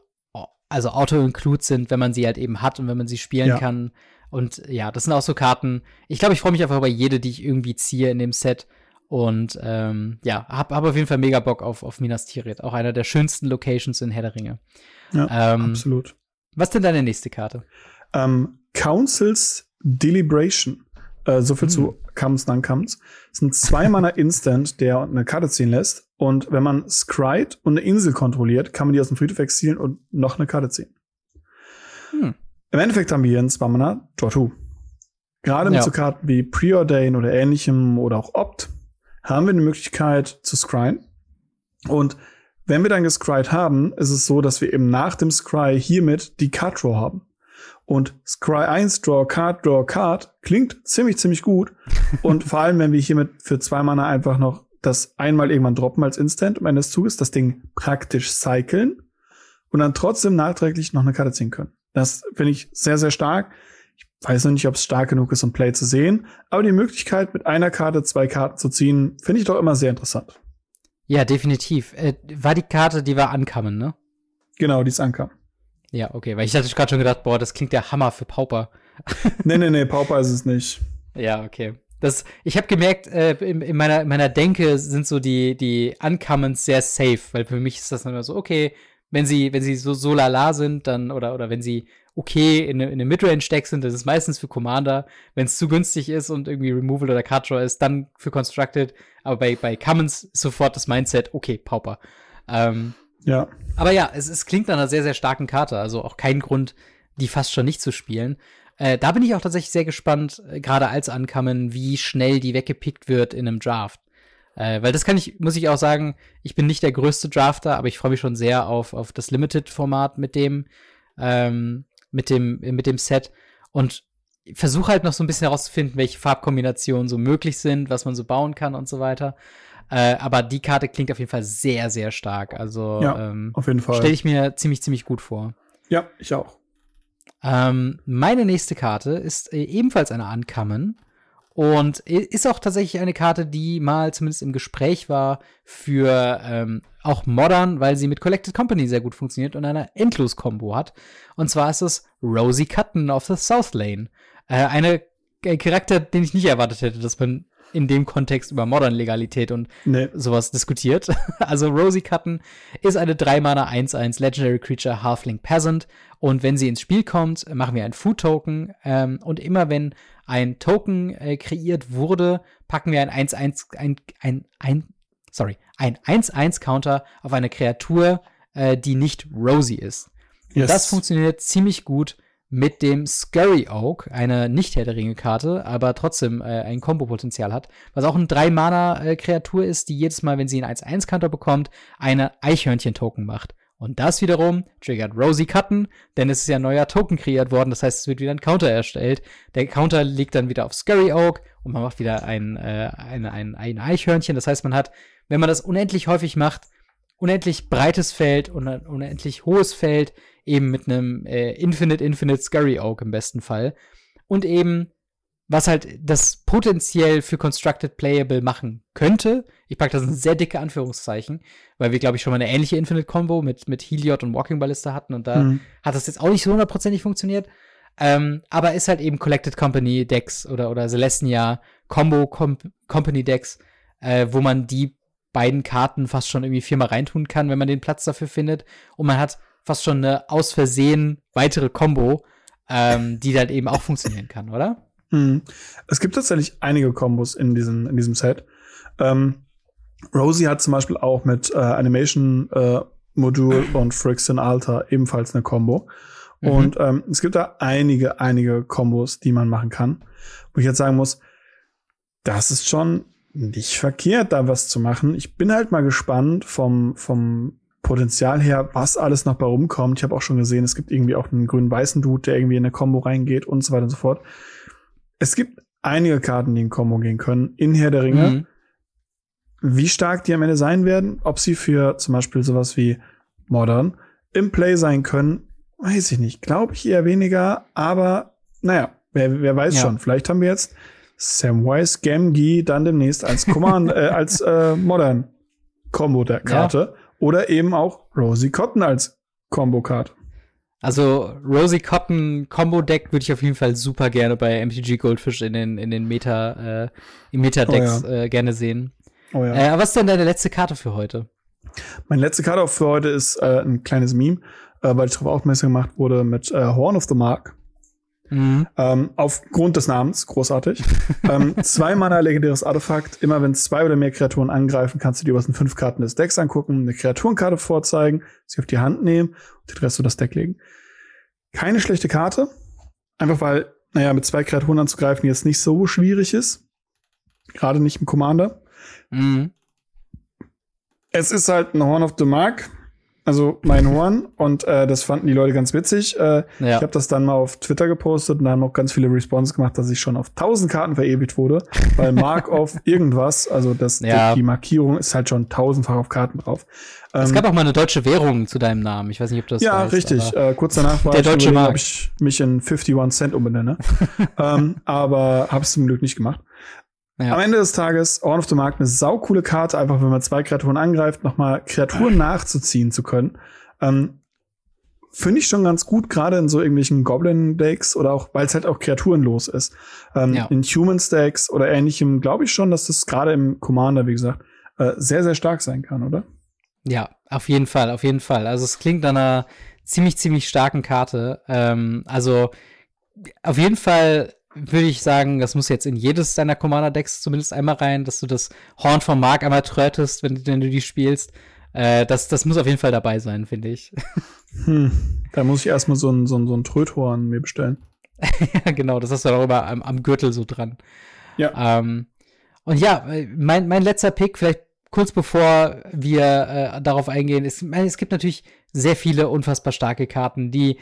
also auto-include sind, wenn man sie halt eben hat und wenn man sie spielen ja. kann. Und ja, das sind auch so Karten. Ich glaube, ich freue mich einfach über jede, die ich irgendwie ziehe in dem Set. Und ähm, ja, hab, hab auf jeden Fall mega Bock auf, auf Minas Tirith. Auch einer der schönsten Locations in Herr der Ringe. Ja, ähm, absolut. Was denn deine nächste Karte? Ähm, Council's Deliberation. Äh, so viel hm. zu Comes, dann Comes. Es sind zwei Mana [laughs] Instant, der eine Karte ziehen lässt. Und wenn man Scryed und eine Insel kontrolliert, kann man die aus dem Friedhof exilieren und noch eine Karte ziehen. Hm. Im Endeffekt haben wir hier ein zwei Mana 2. Gerade mit ja. so Karten wie Preordain oder ähnlichem oder auch Opt haben wir eine Möglichkeit zu scryen. Und wenn wir dann gescryed haben, ist es so, dass wir eben nach dem Scry hiermit die Card Draw haben. Und Scry 1, Draw Card, Draw Card klingt ziemlich, ziemlich gut. [laughs] Und vor allem, wenn wir hiermit für zwei Mana einfach noch das einmal irgendwann droppen als Instant am Ende des Zuges, das Ding praktisch cyclen und dann trotzdem nachträglich noch eine Karte ziehen können. Das finde ich sehr, sehr stark. Ich weiß noch nicht, ob es stark genug ist, um Play zu sehen, aber die Möglichkeit, mit einer Karte zwei Karten zu ziehen, finde ich doch immer sehr interessant. Ja, definitiv. Äh, war die Karte, die war ankommen, ne? Genau, die ist Ankommen. Ja, okay, weil ich hatte gerade schon gedacht, boah, das klingt der Hammer für Pauper. [laughs] nee, nee, nee, Pauper ist es nicht. Ja, okay. Das, ich habe gemerkt, äh, in, in, meiner, in meiner Denke sind so die, die Uncommons sehr safe, weil für mich ist das dann immer so, okay, wenn sie, wenn sie so, so lala sind, dann, oder, oder wenn sie okay in, in einem Midrange-Deck sind, das ist meistens für Commander. Wenn es zu günstig ist und irgendwie Removal oder Card ist, dann für Constructed. Aber bei, bei Commons sofort das Mindset, okay, Pauper. Ähm, ja. Aber ja, es, es klingt nach einer sehr, sehr starken Karte. Also auch kein Grund, die fast schon nicht zu spielen. Äh, da bin ich auch tatsächlich sehr gespannt, äh, gerade als Ankommen, wie schnell die weggepickt wird in einem Draft. Äh, weil das kann ich, muss ich auch sagen, ich bin nicht der größte Drafter, aber ich freue mich schon sehr auf, auf das Limited-Format mit dem, ähm, mit dem, mit dem Set. Und versuche halt noch so ein bisschen herauszufinden, welche Farbkombinationen so möglich sind, was man so bauen kann und so weiter. Äh, aber die Karte klingt auf jeden Fall sehr, sehr stark. Also ja, ähm, auf jeden Fall. Stelle ich mir ziemlich, ziemlich gut vor. Ja, ich auch. Ähm, meine nächste Karte ist äh, ebenfalls eine Uncommon. Und ist auch tatsächlich eine Karte, die mal zumindest im Gespräch war für ähm, auch Modern, weil sie mit Collected Company sehr gut funktioniert und eine Endlos-Kombo hat. Und zwar ist es Rosie Cutton of the South Lane. Äh, eine, ein Charakter, den ich nicht erwartet hätte, dass man in dem Kontext über Modern-Legalität und nee. sowas diskutiert. [laughs] Also Rosie Cutton ist eine 3-Mana 1-1 Legendary Creature Halfling Peasant und wenn sie ins Spiel kommt, machen wir ein Food-Token ähm, und immer wenn ein Token äh, kreiert wurde, packen wir ein 1-1 ein, ein, ein, sorry, ein 1-1-Counter auf eine Kreatur, äh, die nicht Rosie ist. Yes. Das funktioniert ziemlich gut mit dem Scurry Oak, eine nicht Herr Ringe Karte, aber trotzdem äh, ein Kombo-Potenzial hat, was auch eine 3-Mana-Kreatur ist, die jedes Mal, wenn sie einen 1-1-Counter bekommt, eine Eichhörnchen-Token macht. Und das wiederum triggert Rosie Cutten, denn es ist ja ein neuer Token kreiert worden, das heißt, es wird wieder ein Counter erstellt. Der Counter liegt dann wieder auf Scurry Oak und man macht wieder ein, äh, ein, ein, ein Eichhörnchen. Das heißt, man hat, wenn man das unendlich häufig macht, unendlich breites Feld und ein unendlich hohes Feld, eben mit einem äh, Infinite Infinite Scurry Oak im besten Fall. Und eben, was halt das potenziell für Constructed Playable machen könnte. Ich packe das in sehr dicke Anführungszeichen, weil wir, glaube ich, schon mal eine ähnliche Infinite Combo mit, mit Heliod und Walking Ballista hatten und da mhm. hat das jetzt auch nicht so hundertprozentig funktioniert. Ähm, aber ist halt eben Collected Company Decks oder, oder Celestia Combo Com Company Decks, äh, wo man die beiden Karten fast schon irgendwie viermal reintun kann, wenn man den Platz dafür findet. Und man hat fast schon eine aus Versehen weitere Combo, ähm, die dann eben auch funktionieren kann, oder? Mhm. Es gibt tatsächlich einige Kombos in, diesen, in diesem Set. Ähm, Rosie hat zum Beispiel auch mit äh, Animation äh, Modul [clears throat] und Friction Alter ebenfalls eine Combo. Mhm. Und ähm, es gibt da einige, einige Kombos, die man machen kann. Wo ich jetzt sagen muss, das ist schon nicht verkehrt, da was zu machen. Ich bin halt mal gespannt vom, vom Potenzial her, was alles noch bei rumkommt. Ich habe auch schon gesehen, es gibt irgendwie auch einen grün-weißen Dude, der irgendwie in eine Combo reingeht und so weiter und so fort. Es gibt einige Karten, die in Combo gehen können, in Herr der Ringe. Mhm. Wie stark die am Ende sein werden, ob sie für zum Beispiel sowas wie Modern im Play sein können, weiß ich nicht. Glaube ich eher weniger, aber naja, wer, wer weiß ja. schon. Vielleicht haben wir jetzt Samwise Gamgee dann demnächst als Command, [laughs] äh, als äh, Modern Combo der Karte. Ja. Oder eben auch Rosie Cotton als Combo-Card. Also Rosie Cotton Combo Deck würde ich auf jeden Fall super gerne bei MTG Goldfish in den in den Meta äh, im Meta Decks oh ja. äh, gerne sehen. Oh ja. Äh, was ist denn deine letzte Karte für heute? Meine letzte Karte auch für heute ist äh, ein kleines Meme. äh, weil ich darauf aufmerksam gemacht wurde mit äh, Horn of the Mark. Mhm. Ähm, aufgrund des Namens, großartig. [laughs] ähm, zwei Mana legendäres Artefakt. Immer wenn zwei oder mehr Kreaturen angreifen, kannst du dir aus den fünf Karten des Decks angucken, eine Kreaturenkarte vorzeigen, sie auf die Hand nehmen und den Rest auf das Deck legen. Keine schlechte Karte. Einfach weil, naja, mit zwei Kreaturen anzugreifen jetzt nicht so schwierig ist. Gerade nicht im Commander. Mhm. Es ist halt ein Horn of the Mark also mein Horn. Und äh, das fanden die Leute ganz witzig. Äh, ja. Ich habe das dann mal auf Twitter gepostet und da haben auch ganz viele Responses gemacht, dass ich schon auf 1000 Karten verewigt wurde. Weil Mark [laughs] auf irgendwas, also das, ja. die Markierung ist halt schon tausendfach auf Karten drauf. es ähm, gab auch mal eine deutsche Währung zu deinem Namen. Ich weiß nicht, ob das Ja, weißt, richtig. Äh, kurz danach war der ich deutsche ob ich mich in 51 Cent umbenenne. [laughs] ähm, aber habe es zum Glück nicht gemacht. Ja. Am Ende des Tages, Horn of the Mark, eine saukoole Karte, einfach wenn man zwei Kreaturen angreift, nochmal Kreaturen nachzuziehen zu können. Ähm, Finde ich schon ganz gut, gerade in so irgendwelchen Goblin-Decks oder auch, weil es halt auch kreaturenlos ist. Ähm, ja. In Human-Stacks oder ähnlichem glaube ich schon, dass das gerade im Commander, wie gesagt, äh, sehr, sehr stark sein kann, oder? Ja, auf jeden Fall, auf jeden Fall. Also es klingt nach einer ziemlich, ziemlich starken Karte. Ähm, also auf jeden Fall würde ich sagen, das muss jetzt in jedes deiner Commander-Decks zumindest einmal rein, dass du das Horn vom Mark einmal trötest, wenn, wenn du die spielst. Äh, das, das muss auf jeden Fall dabei sein, finde ich. [laughs] Hm, da muss ich erstmal so ein, so ein, so ein Tröthorn mir bestellen. [laughs] ja, genau, das hast du darüber am, am Gürtel so dran. Ja. Ähm, und ja, mein, mein letzter Pick, vielleicht kurz bevor wir äh, darauf eingehen, ist, meine, es gibt natürlich sehr viele unfassbar starke Karten, die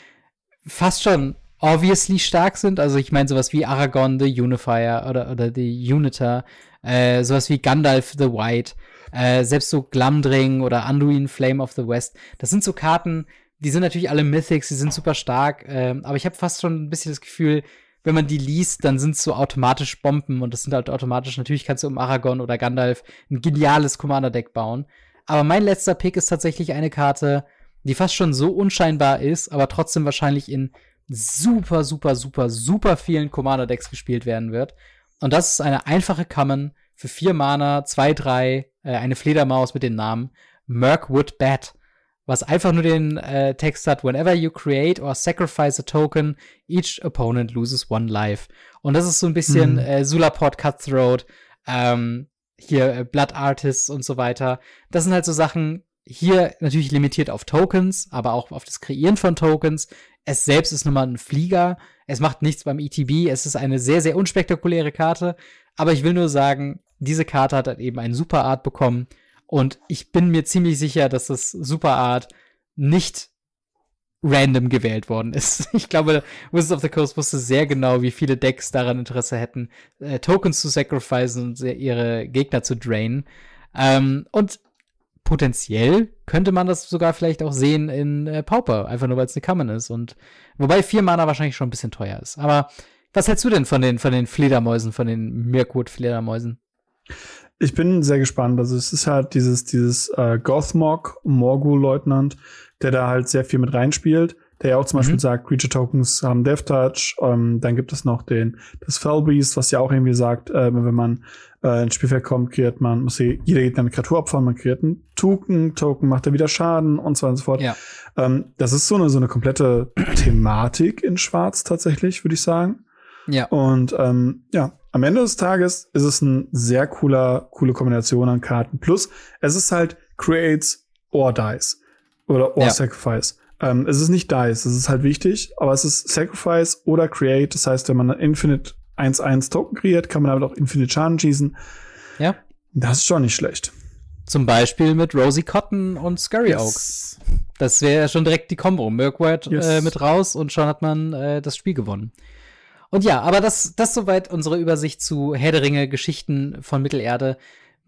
fast schon obviously stark sind. Also ich meine sowas wie Aragorn the Unifier oder, oder the Uniter, äh, sowas wie Gandalf the White, äh, selbst so Glamdring oder Anduin Flame of the West. Das sind so Karten, die sind natürlich alle Mythics, die sind super stark, äh, aber ich habe fast schon ein bisschen das Gefühl, wenn man die liest, dann sind es so automatisch Bomben und das sind halt automatisch, natürlich kannst du um Aragorn oder Gandalf ein geniales Commander-Deck bauen. Aber mein letzter Pick ist tatsächlich eine Karte, die fast schon so unscheinbar ist, aber trotzdem wahrscheinlich in super, super, super, super vielen Commander-Decks gespielt werden wird. Und das ist eine einfache Common für vier Mana, zwei, drei, äh, eine Fledermaus mit dem Namen Mirkwood Bat, was einfach nur den äh, Text hat, whenever you create or sacrifice a token, each opponent loses one life. Und das ist so ein bisschen mhm. äh, Sulaport Cutthroat, ähm, hier äh, Blood Artists und so weiter. Das sind halt so Sachen, hier natürlich limitiert auf Tokens, aber auch auf das Kreieren von Tokens. Es selbst ist nochmal ein Flieger. Es macht nichts beim ETB. Es ist eine sehr, sehr unspektakuläre Karte. Aber ich will nur sagen, diese Karte hat halt eben einen Super Art bekommen. Und ich bin mir ziemlich sicher, dass das Super Art nicht random gewählt worden ist. [laughs] Ich glaube, Wizards of the Coast wusste sehr genau, wie viele Decks daran Interesse hätten, äh, Tokens zu sacrificen und ihre Gegner zu drainen. Ähm, und potenziell könnte man das sogar vielleicht auch sehen in äh, Pauper, einfach nur weil es eine Common ist. Und wobei vier Mana wahrscheinlich schon ein bisschen teuer ist. Aber was hältst du denn von den, von den Fledermäusen, von den Mirkwood-Fledermäusen? Ich bin sehr gespannt. Also es ist halt dieses, dieses äh, Gothmog, Morgul-Leutnant, der da halt sehr viel mit reinspielt der ja auch zum Beispiel mhm. sagt, Creature Tokens haben Death Touch. Ähm, dann gibt es noch den das Fellbeast, was ja auch irgendwie sagt, äh, wenn man äh, ins Spielfeld kommt, kreiert man, muss jeder Gegner eine Kreatur opfern, man kreiert einen Token, Token macht er wieder Schaden und so weiter und so fort. Ja. Ähm, das ist so eine, so eine komplette Thematik in Schwarz tatsächlich, würde ich sagen. Ja. Und ähm, ja, am Ende des Tages ist es ein sehr cooler, coole Kombination an Karten. Plus, es ist halt Creates or Dies oder or ja. Sacrifice. Ähm, es ist nicht Dice, es ist halt wichtig, aber es ist Sacrifice oder Create. Das heißt, wenn man Infinite 1-1 Token kreiert, kann man damit auch Infinite Schaden schießen. Ja. Das ist schon nicht schlecht. Zum Beispiel mit Rosie Cotton und Scurry yes. Oaks. Das wäre schon direkt die Combo. Mirkwood yes. äh, mit raus und schon hat man äh, das Spiel gewonnen. Und ja, aber das, das soweit unsere Übersicht zu Herr der Ringe, Geschichten von Mittelerde.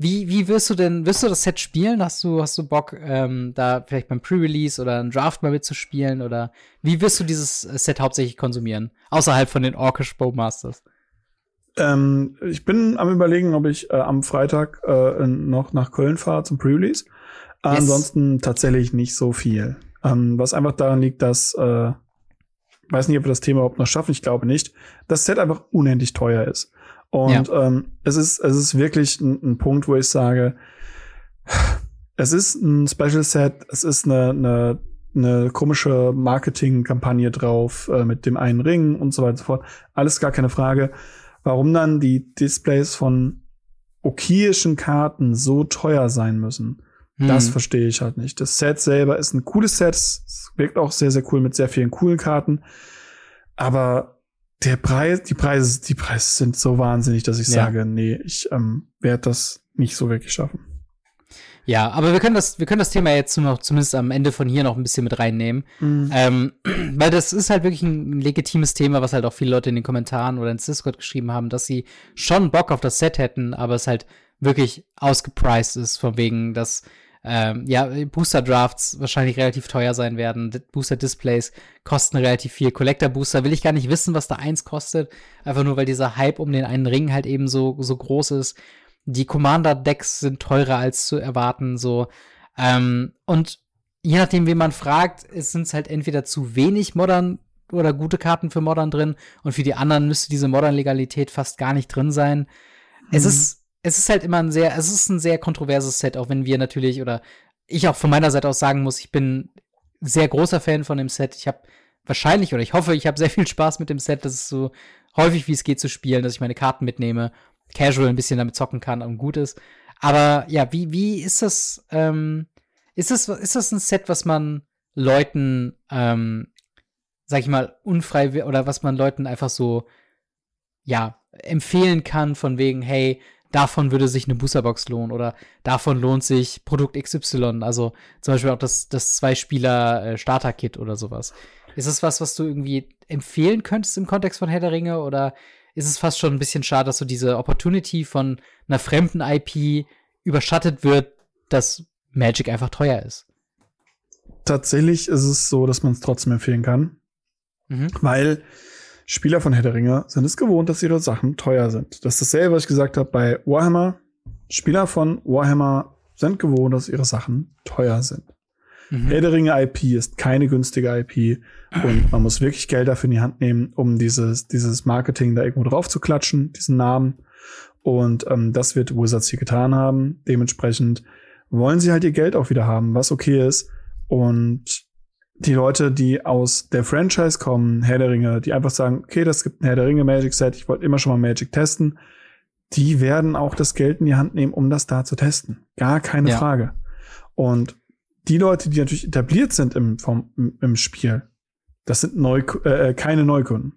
Wie, wie wirst du denn, wirst du das Set spielen? Hast du, hast du Bock, ähm, da vielleicht beim Pre-Release oder ein Draft mal mitzuspielen? Oder wie wirst du dieses Set hauptsächlich konsumieren? Außerhalb von den Orkish Bowmasters? Ähm, ich bin am überlegen, ob ich äh, am Freitag äh, noch nach Köln fahre zum Pre-Release. Yes. Ansonsten tatsächlich nicht so viel. Ähm, was einfach daran liegt, dass äh, weiß nicht, ob wir das Thema überhaupt noch schaffen, ich glaube nicht, das Set einfach unendlich teuer ist. Und ja. ähm, es ist es ist wirklich ein, ein, Punkt, wo ich sage, es ist ein Special Set, es ist eine, eine eine komische Marketingkampagne drauf äh, mit dem einen Ring und so weiter und so fort. Alles gar keine Frage. Warum dann die Displays von okayischen Karten so teuer sein müssen, hm. das verstehe ich halt nicht. Das Set selber ist ein cooles Set, es wirkt auch sehr, sehr cool mit sehr vielen coolen Karten. Aber der Preis, die Preise, die Preise sind so wahnsinnig, dass ich ja. sage, nee, ich ähm, werde das nicht so wirklich schaffen. Ja, aber wir können das, wir können das Thema jetzt noch zumindest am Ende von hier noch ein bisschen mit reinnehmen. Mhm. Ähm, [clears throat] weil das ist halt wirklich ein legitimes Thema, was halt auch viele Leute in den Kommentaren oder ins Discord geschrieben haben, dass sie schon Bock auf das Set hätten, aber es halt wirklich ausgepriced ist, von wegen, dass ähm, ja, Booster Drafts wahrscheinlich relativ teuer sein werden. Booster Displays kosten relativ viel. Collector Booster will ich gar nicht wissen, was da eins kostet. Einfach nur, weil dieser Hype um den einen Ring halt eben so, so groß ist. Die Commander-Decks sind teurer als zu erwarten, so. Ähm, und je nachdem, wen man fragt, sind es halt entweder zu wenig Modern oder gute Karten für Modern drin und für die anderen müsste diese Modern-Legalität fast gar nicht drin sein. Mhm. Es ist, es ist halt immer ein sehr, es ist ein sehr kontroverses Set, auch wenn wir natürlich oder ich auch von meiner Seite aus sagen muss, ich bin sehr großer Fan von dem Set. Ich habe wahrscheinlich oder ich hoffe, ich habe sehr viel Spaß mit dem Set. Das ist so häufig wie es geht zu spielen, dass ich meine Karten mitnehme casual ein bisschen damit zocken kann und gut ist. Aber ja, wie, wie ist das, ähm, ist das, ist das ein Set, was man Leuten, ähm, sag ich mal, unfrei oder was man Leuten einfach so, ja, empfehlen kann, von wegen, hey, davon würde sich eine Boosterbox lohnen oder davon lohnt sich Produkt XY. Also zum Beispiel auch das, das Zwei-Spieler-Starter-Kit oder sowas. Ist das was, was du irgendwie empfehlen könntest im Kontext von Herr der Ringe oder ist es fast schon ein bisschen schade, dass so diese Opportunity von einer fremden IP überschattet wird, dass Magic einfach teuer ist. Tatsächlich ist es so, dass man es trotzdem empfehlen kann, mhm. weil Spieler von Herr der Ringe sind es gewohnt, dass ihre Sachen teuer sind. Das ist dasselbe, was ich gesagt habe bei Warhammer. Spieler von Warhammer sind gewohnt, dass ihre Sachen teuer sind. Mhm. Herr der Ringe IP ist keine günstige IP und man muss wirklich Geld dafür in die Hand nehmen, um dieses, dieses Marketing da irgendwo drauf zu klatschen, diesen Namen. Und ähm, das wird Wizards hier getan haben. Dementsprechend wollen sie halt ihr Geld auch wieder haben, was okay ist. Und die Leute, die aus der Franchise kommen, Herr der Ringe, die einfach sagen, okay, das gibt ein Herr der Ringe Magic Set, ich wollte immer schon mal Magic testen, die werden auch das Geld in die Hand nehmen, um das da zu testen. Gar keine ja. Frage. Und die Leute, die natürlich etabliert sind im, vom, im, im Spiel, das sind Neu äh, äh, keine Neukunden.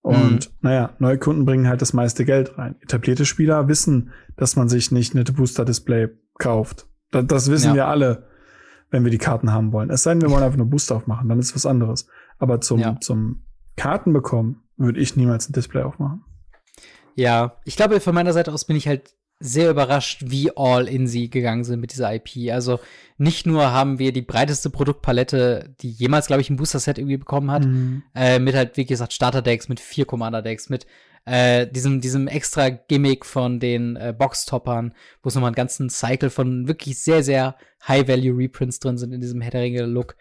Und mhm. naja, Neukunden bringen halt das meiste Geld rein. Etablierte Spieler wissen, dass man sich nicht eine Booster-Display kauft. Das, das wissen ja. wir alle, wenn wir die Karten haben wollen. Es sei denn, wir wollen einfach nur Booster aufmachen, dann ist was anderes. Aber zum, ja. zum Karten bekommen, würde ich niemals ein Display aufmachen. Ja, ich glaube, von meiner Seite aus bin ich halt sehr überrascht, wie all in sie gegangen sind mit dieser IP. Also nicht nur haben wir die breiteste Produktpalette, die jemals, glaube ich, ein Booster-Set irgendwie bekommen hat, mhm. äh, mit halt, wie gesagt, Starter-Decks, mit vier Commander-Decks, mit äh, diesem, diesem extra Gimmick von den äh, Box-Toppern, wo es nochmal einen ganzen Cycle von wirklich sehr, sehr High-Value-Reprints drin sind in diesem Herr der Ringe-Look.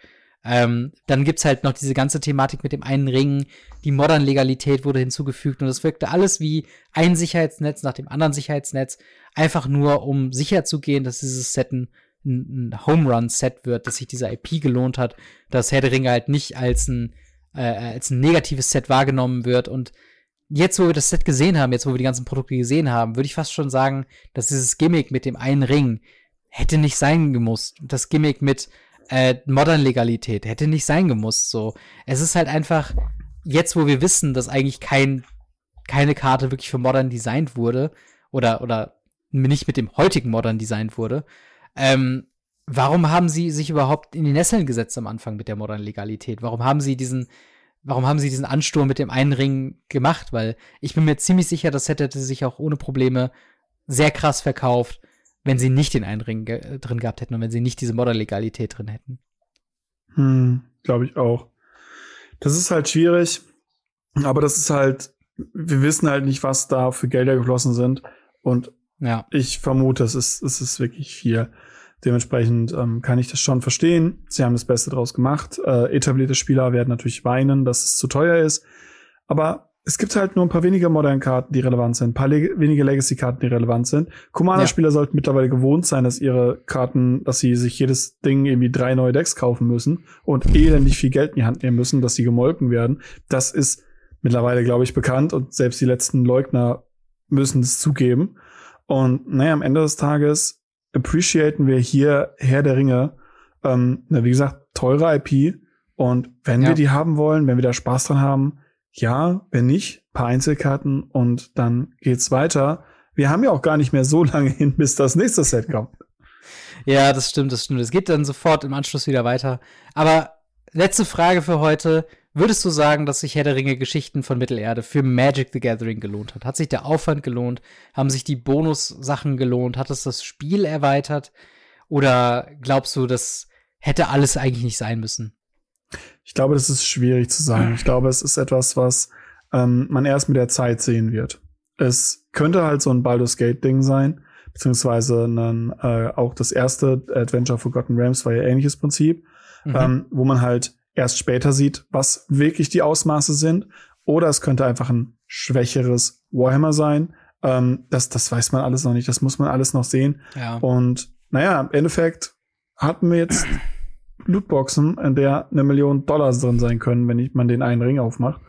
Ähm, dann gibt's halt noch diese ganze Thematik mit dem einen Ring, die Modern-Legalität wurde hinzugefügt und es wirkte alles wie ein Sicherheitsnetz nach dem anderen Sicherheitsnetz, einfach nur um sicher zu gehen, dass dieses Set ein, ein Home Run-Set wird, dass sich dieser IP gelohnt hat, dass Herr der Ringe halt nicht als ein, äh, als ein negatives Set wahrgenommen wird und jetzt, wo wir das Set gesehen haben, jetzt, wo wir die ganzen Produkte gesehen haben, würde ich fast schon sagen, dass dieses Gimmick mit dem einen Ring hätte nicht sein gemusst. Das Gimmick mit äh, Modern-Legalität. Hätte nicht sein gemusst. So. Es ist halt einfach, jetzt wo wir wissen, dass eigentlich kein, keine Karte wirklich für Modern designt wurde, oder, oder nicht mit dem heutigen Modern designt wurde, ähm, warum haben sie sich überhaupt in die Nesseln gesetzt am Anfang mit der Modern Legalität? Warum haben sie diesen, warum haben sie diesen Ansturm mit dem einen Ring gemacht? Weil ich bin mir ziemlich sicher, das hätte sich auch ohne Probleme sehr krass verkauft wenn sie nicht den einen Ring ge drin gehabt hätten und wenn sie nicht diese Modderlegalität drin hätten. Hm, glaube ich auch. Das ist halt schwierig, aber das ist halt, wir wissen halt nicht, was da für Gelder geflossen sind. Und ja. ich vermute, es ist, es ist wirklich viel. Dementsprechend ähm, kann ich das schon verstehen. Sie haben das Beste draus gemacht. Äh, etablierte Spieler werden natürlich weinen, dass es zu teuer ist. Aber es gibt halt nur ein paar weniger moderne Karten, die relevant sind, ein paar Le wenige Legacy-Karten, die relevant sind. Commander-Spieler ja. sollten mittlerweile gewohnt sein, dass ihre Karten, dass sie sich jedes Ding irgendwie drei neue Decks kaufen müssen und elendig viel Geld in die Hand nehmen müssen, dass sie gemolken werden. Das ist mittlerweile, glaube ich, bekannt und selbst die letzten Leugner müssen es zugeben. Und naja, am Ende des Tages appreciaten wir hier Herr der Ringe, ähm, wie gesagt, teure IP. Und wenn ja. wir die haben wollen, wenn wir da Spaß dran haben, ja, wenn nicht, paar Einzelkarten und dann geht's weiter. Wir haben ja auch gar nicht mehr so lange hin, [laughs] bis das nächste Set kommt. Ja, das stimmt, das stimmt. Es geht dann sofort im Anschluss wieder weiter. Aber letzte Frage für heute. Würdest du sagen, dass sich Herr der Ringe Geschichten von Mittelerde für Magic the Gathering gelohnt hat? Hat sich der Aufwand gelohnt? Haben sich die Bonussachen gelohnt? Hat es das Spiel erweitert? Oder glaubst du, das hätte alles eigentlich nicht sein müssen? Ich glaube, das ist schwierig zu sagen. [clears throat] Ich glaube, es ist etwas, was ähm, man erst mit der Zeit sehen wird. Es könnte halt so ein Baldur's Gate Ding sein, beziehungsweise ein, äh, auch das erste Adventure Forgotten Realms war ja ähnliches Prinzip, mhm. ähm, wo man halt erst später sieht, was wirklich die Ausmaße sind. Oder es könnte einfach ein schwächeres Warhammer sein. Ähm, das, das weiß man alles noch nicht. Das muss man alles noch sehen. Ja. Und naja, im Endeffekt hatten wir jetzt [clears throat] Lootboxen, in der eine Million Dollar drin sein können, wenn man den einen Ring aufmacht.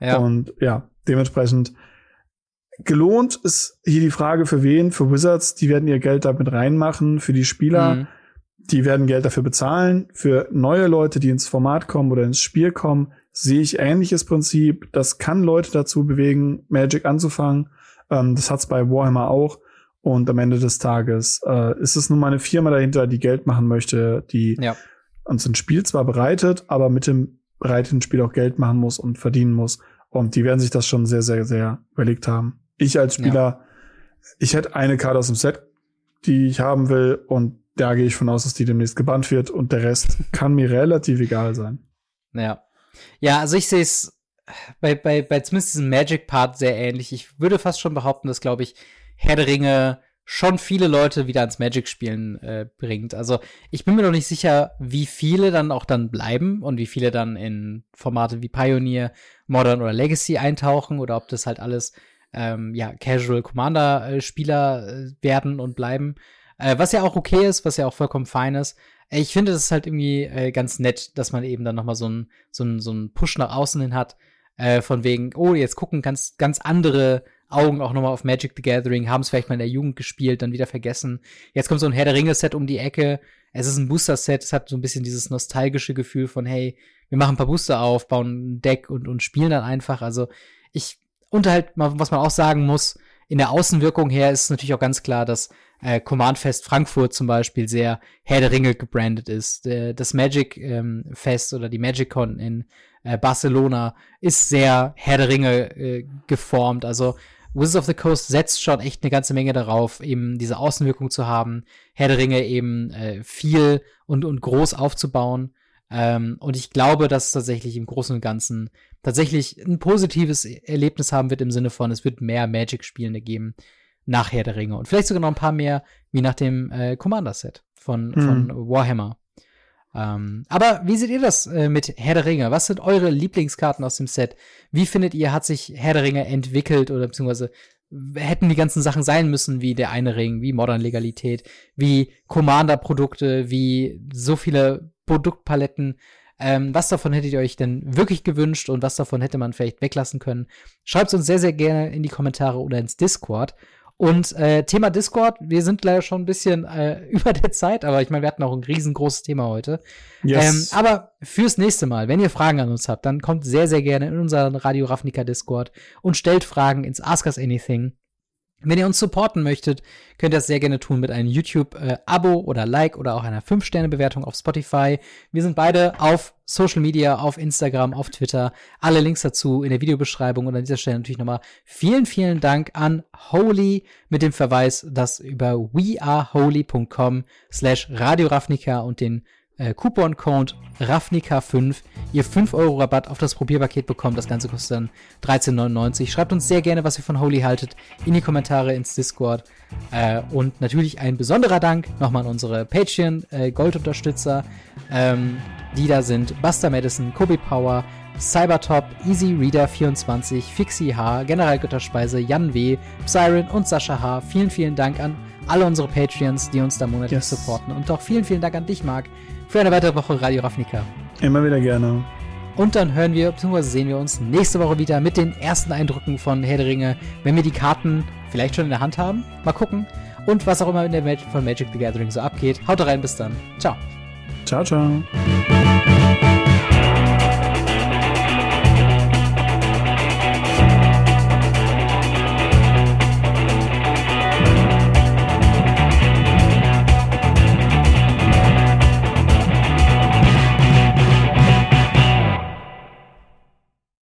Ja. Und ja, dementsprechend gelohnt ist hier die Frage für wen? Für Wizards, die werden ihr Geld damit reinmachen, für die Spieler, mhm. Die werden Geld dafür bezahlen, für neue Leute, die ins Format kommen oder ins Spiel kommen, sehe ich ähnliches Prinzip. Das kann Leute dazu bewegen, Magic anzufangen. Ähm, das hat's bei Warhammer auch. Und am Ende des Tages äh, ist es nun mal eine Firma dahinter, die Geld machen möchte, die ja uns ein Spiel zwar bereitet, aber mit dem bereiteten Spiel auch Geld machen muss und verdienen muss. Und die werden sich das schon sehr, sehr, sehr überlegt haben. Ich als Spieler, ja. ich hätte eine Karte aus dem Set, die ich haben will, und da gehe ich von aus, dass die demnächst gebannt wird und der Rest kann mir relativ egal sein. Ja. Ja, also ich sehe es bei, bei, bei zumindest diesem Magic-Part sehr ähnlich. Ich würde fast schon behaupten, dass, glaube ich, Herr der Ringe schon viele Leute wieder ans Magic-Spielen äh, bringt. Also ich bin mir noch nicht sicher, wie viele dann auch dann bleiben und wie viele dann in Formate wie Pioneer, Modern oder Legacy eintauchen oder ob das halt alles ähm, ja Casual Commander-Spieler äh, werden und bleiben. Äh, was ja auch okay ist, was ja auch vollkommen fein ist. Ich finde, das ist halt irgendwie äh, ganz nett, dass man eben dann noch mal so einen so so ein Push nach außen hin hat, äh, von wegen, oh, jetzt gucken ganz, ganz andere Augen auch nochmal auf Magic the Gathering, haben es vielleicht mal in der Jugend gespielt, dann wieder vergessen. Jetzt kommt so ein Herr der Ringe-Set um die Ecke. Es ist ein Booster-Set, es hat so ein bisschen dieses nostalgische Gefühl von, hey, wir machen ein paar Booster auf, bauen ein Deck und, und spielen dann einfach. Also ich, und halt, was man auch sagen muss, in der Außenwirkung her ist natürlich auch ganz klar, dass äh, Command Fest Frankfurt zum Beispiel sehr Herr der Ringe gebrandet ist. Äh, das Magic ähm, Fest oder die Magic Con in äh, Barcelona ist sehr Herr der Ringe äh, geformt. Also Wizards of the Coast setzt schon echt eine ganze Menge darauf, eben diese Außenwirkung zu haben, Herr der Ringe eben äh, viel und, und groß aufzubauen. Ähm, und ich glaube, dass es tatsächlich im Großen und Ganzen tatsächlich ein positives Erlebnis haben wird im Sinne von, es wird mehr Magic-Spielende geben nach Herr der Ringe. Und vielleicht sogar noch ein paar mehr wie nach dem äh, Commander-Set von, hm. von Warhammer. Ähm, aber wie seht ihr das äh, mit Herr der Ringe? Was sind eure Lieblingskarten aus dem Set? Wie findet ihr, hat sich Herr der Ringe entwickelt oder beziehungsweise hätten die ganzen Sachen sein müssen, wie der eine Ring, wie Modern Legalität, wie Commander-Produkte, wie so viele Produktpaletten. Ähm, was davon hättet ihr euch denn wirklich gewünscht und was davon hätte man vielleicht weglassen können? Schreibt uns sehr, sehr gerne in die Kommentare oder ins Discord. Und äh, Thema Discord, wir sind leider schon ein bisschen äh, [laughs] über der Zeit, aber ich meine, wir hatten auch ein riesengroßes Thema heute. Yes. Ähm, aber fürs nächste Mal, wenn ihr Fragen an uns habt, dann kommt sehr, sehr gerne in unseren Radio Ravnica Discord und stellt Fragen ins Ask Us Anything. Wenn ihr uns supporten möchtet, könnt ihr das sehr gerne tun mit einem YouTube-Abo oder Like oder auch einer 5-Sterne-Bewertung auf Spotify. Wir sind beide auf Social Media, auf Instagram, auf Twitter. Alle Links dazu in der Videobeschreibung und an dieser Stelle natürlich nochmal vielen, vielen Dank an Holy mit dem Verweis, dass über weareholy.com slash Radio Ravnica und den äh, Coupon-Code RAFNIKA5 ihr 5 Euro Rabatt auf das Probierpaket bekommt. Das Ganze kostet dann 13,99. Schreibt uns sehr gerne, was ihr von Holy haltet, in die Kommentare ins Discord. Äh, und natürlich ein besonderer Dank nochmal an unsere Patreon äh, ähm, die da sind Buster Madison, Kobe Power, Cybertop, Easy Reader 24, Fixie H, Generalgötterspeise, Jan W., Psyren und Sascha H. Vielen, vielen Dank an alle unsere Patreons, die uns da monatlich yes. supporten. Und auch vielen, vielen Dank an dich, Marc, für eine weitere Woche Radio Ravnica. Immer wieder gerne. Und dann hören wir, bzw. sehen wir uns nächste Woche wieder mit den ersten Eindrücken von Herr der Ringe, wenn wir die Karten vielleicht schon in der Hand haben. Mal gucken. Und was auch immer in der Welt von Magic the Gathering so abgeht. Haut rein, bis dann. Ciao. Ciao, ciao.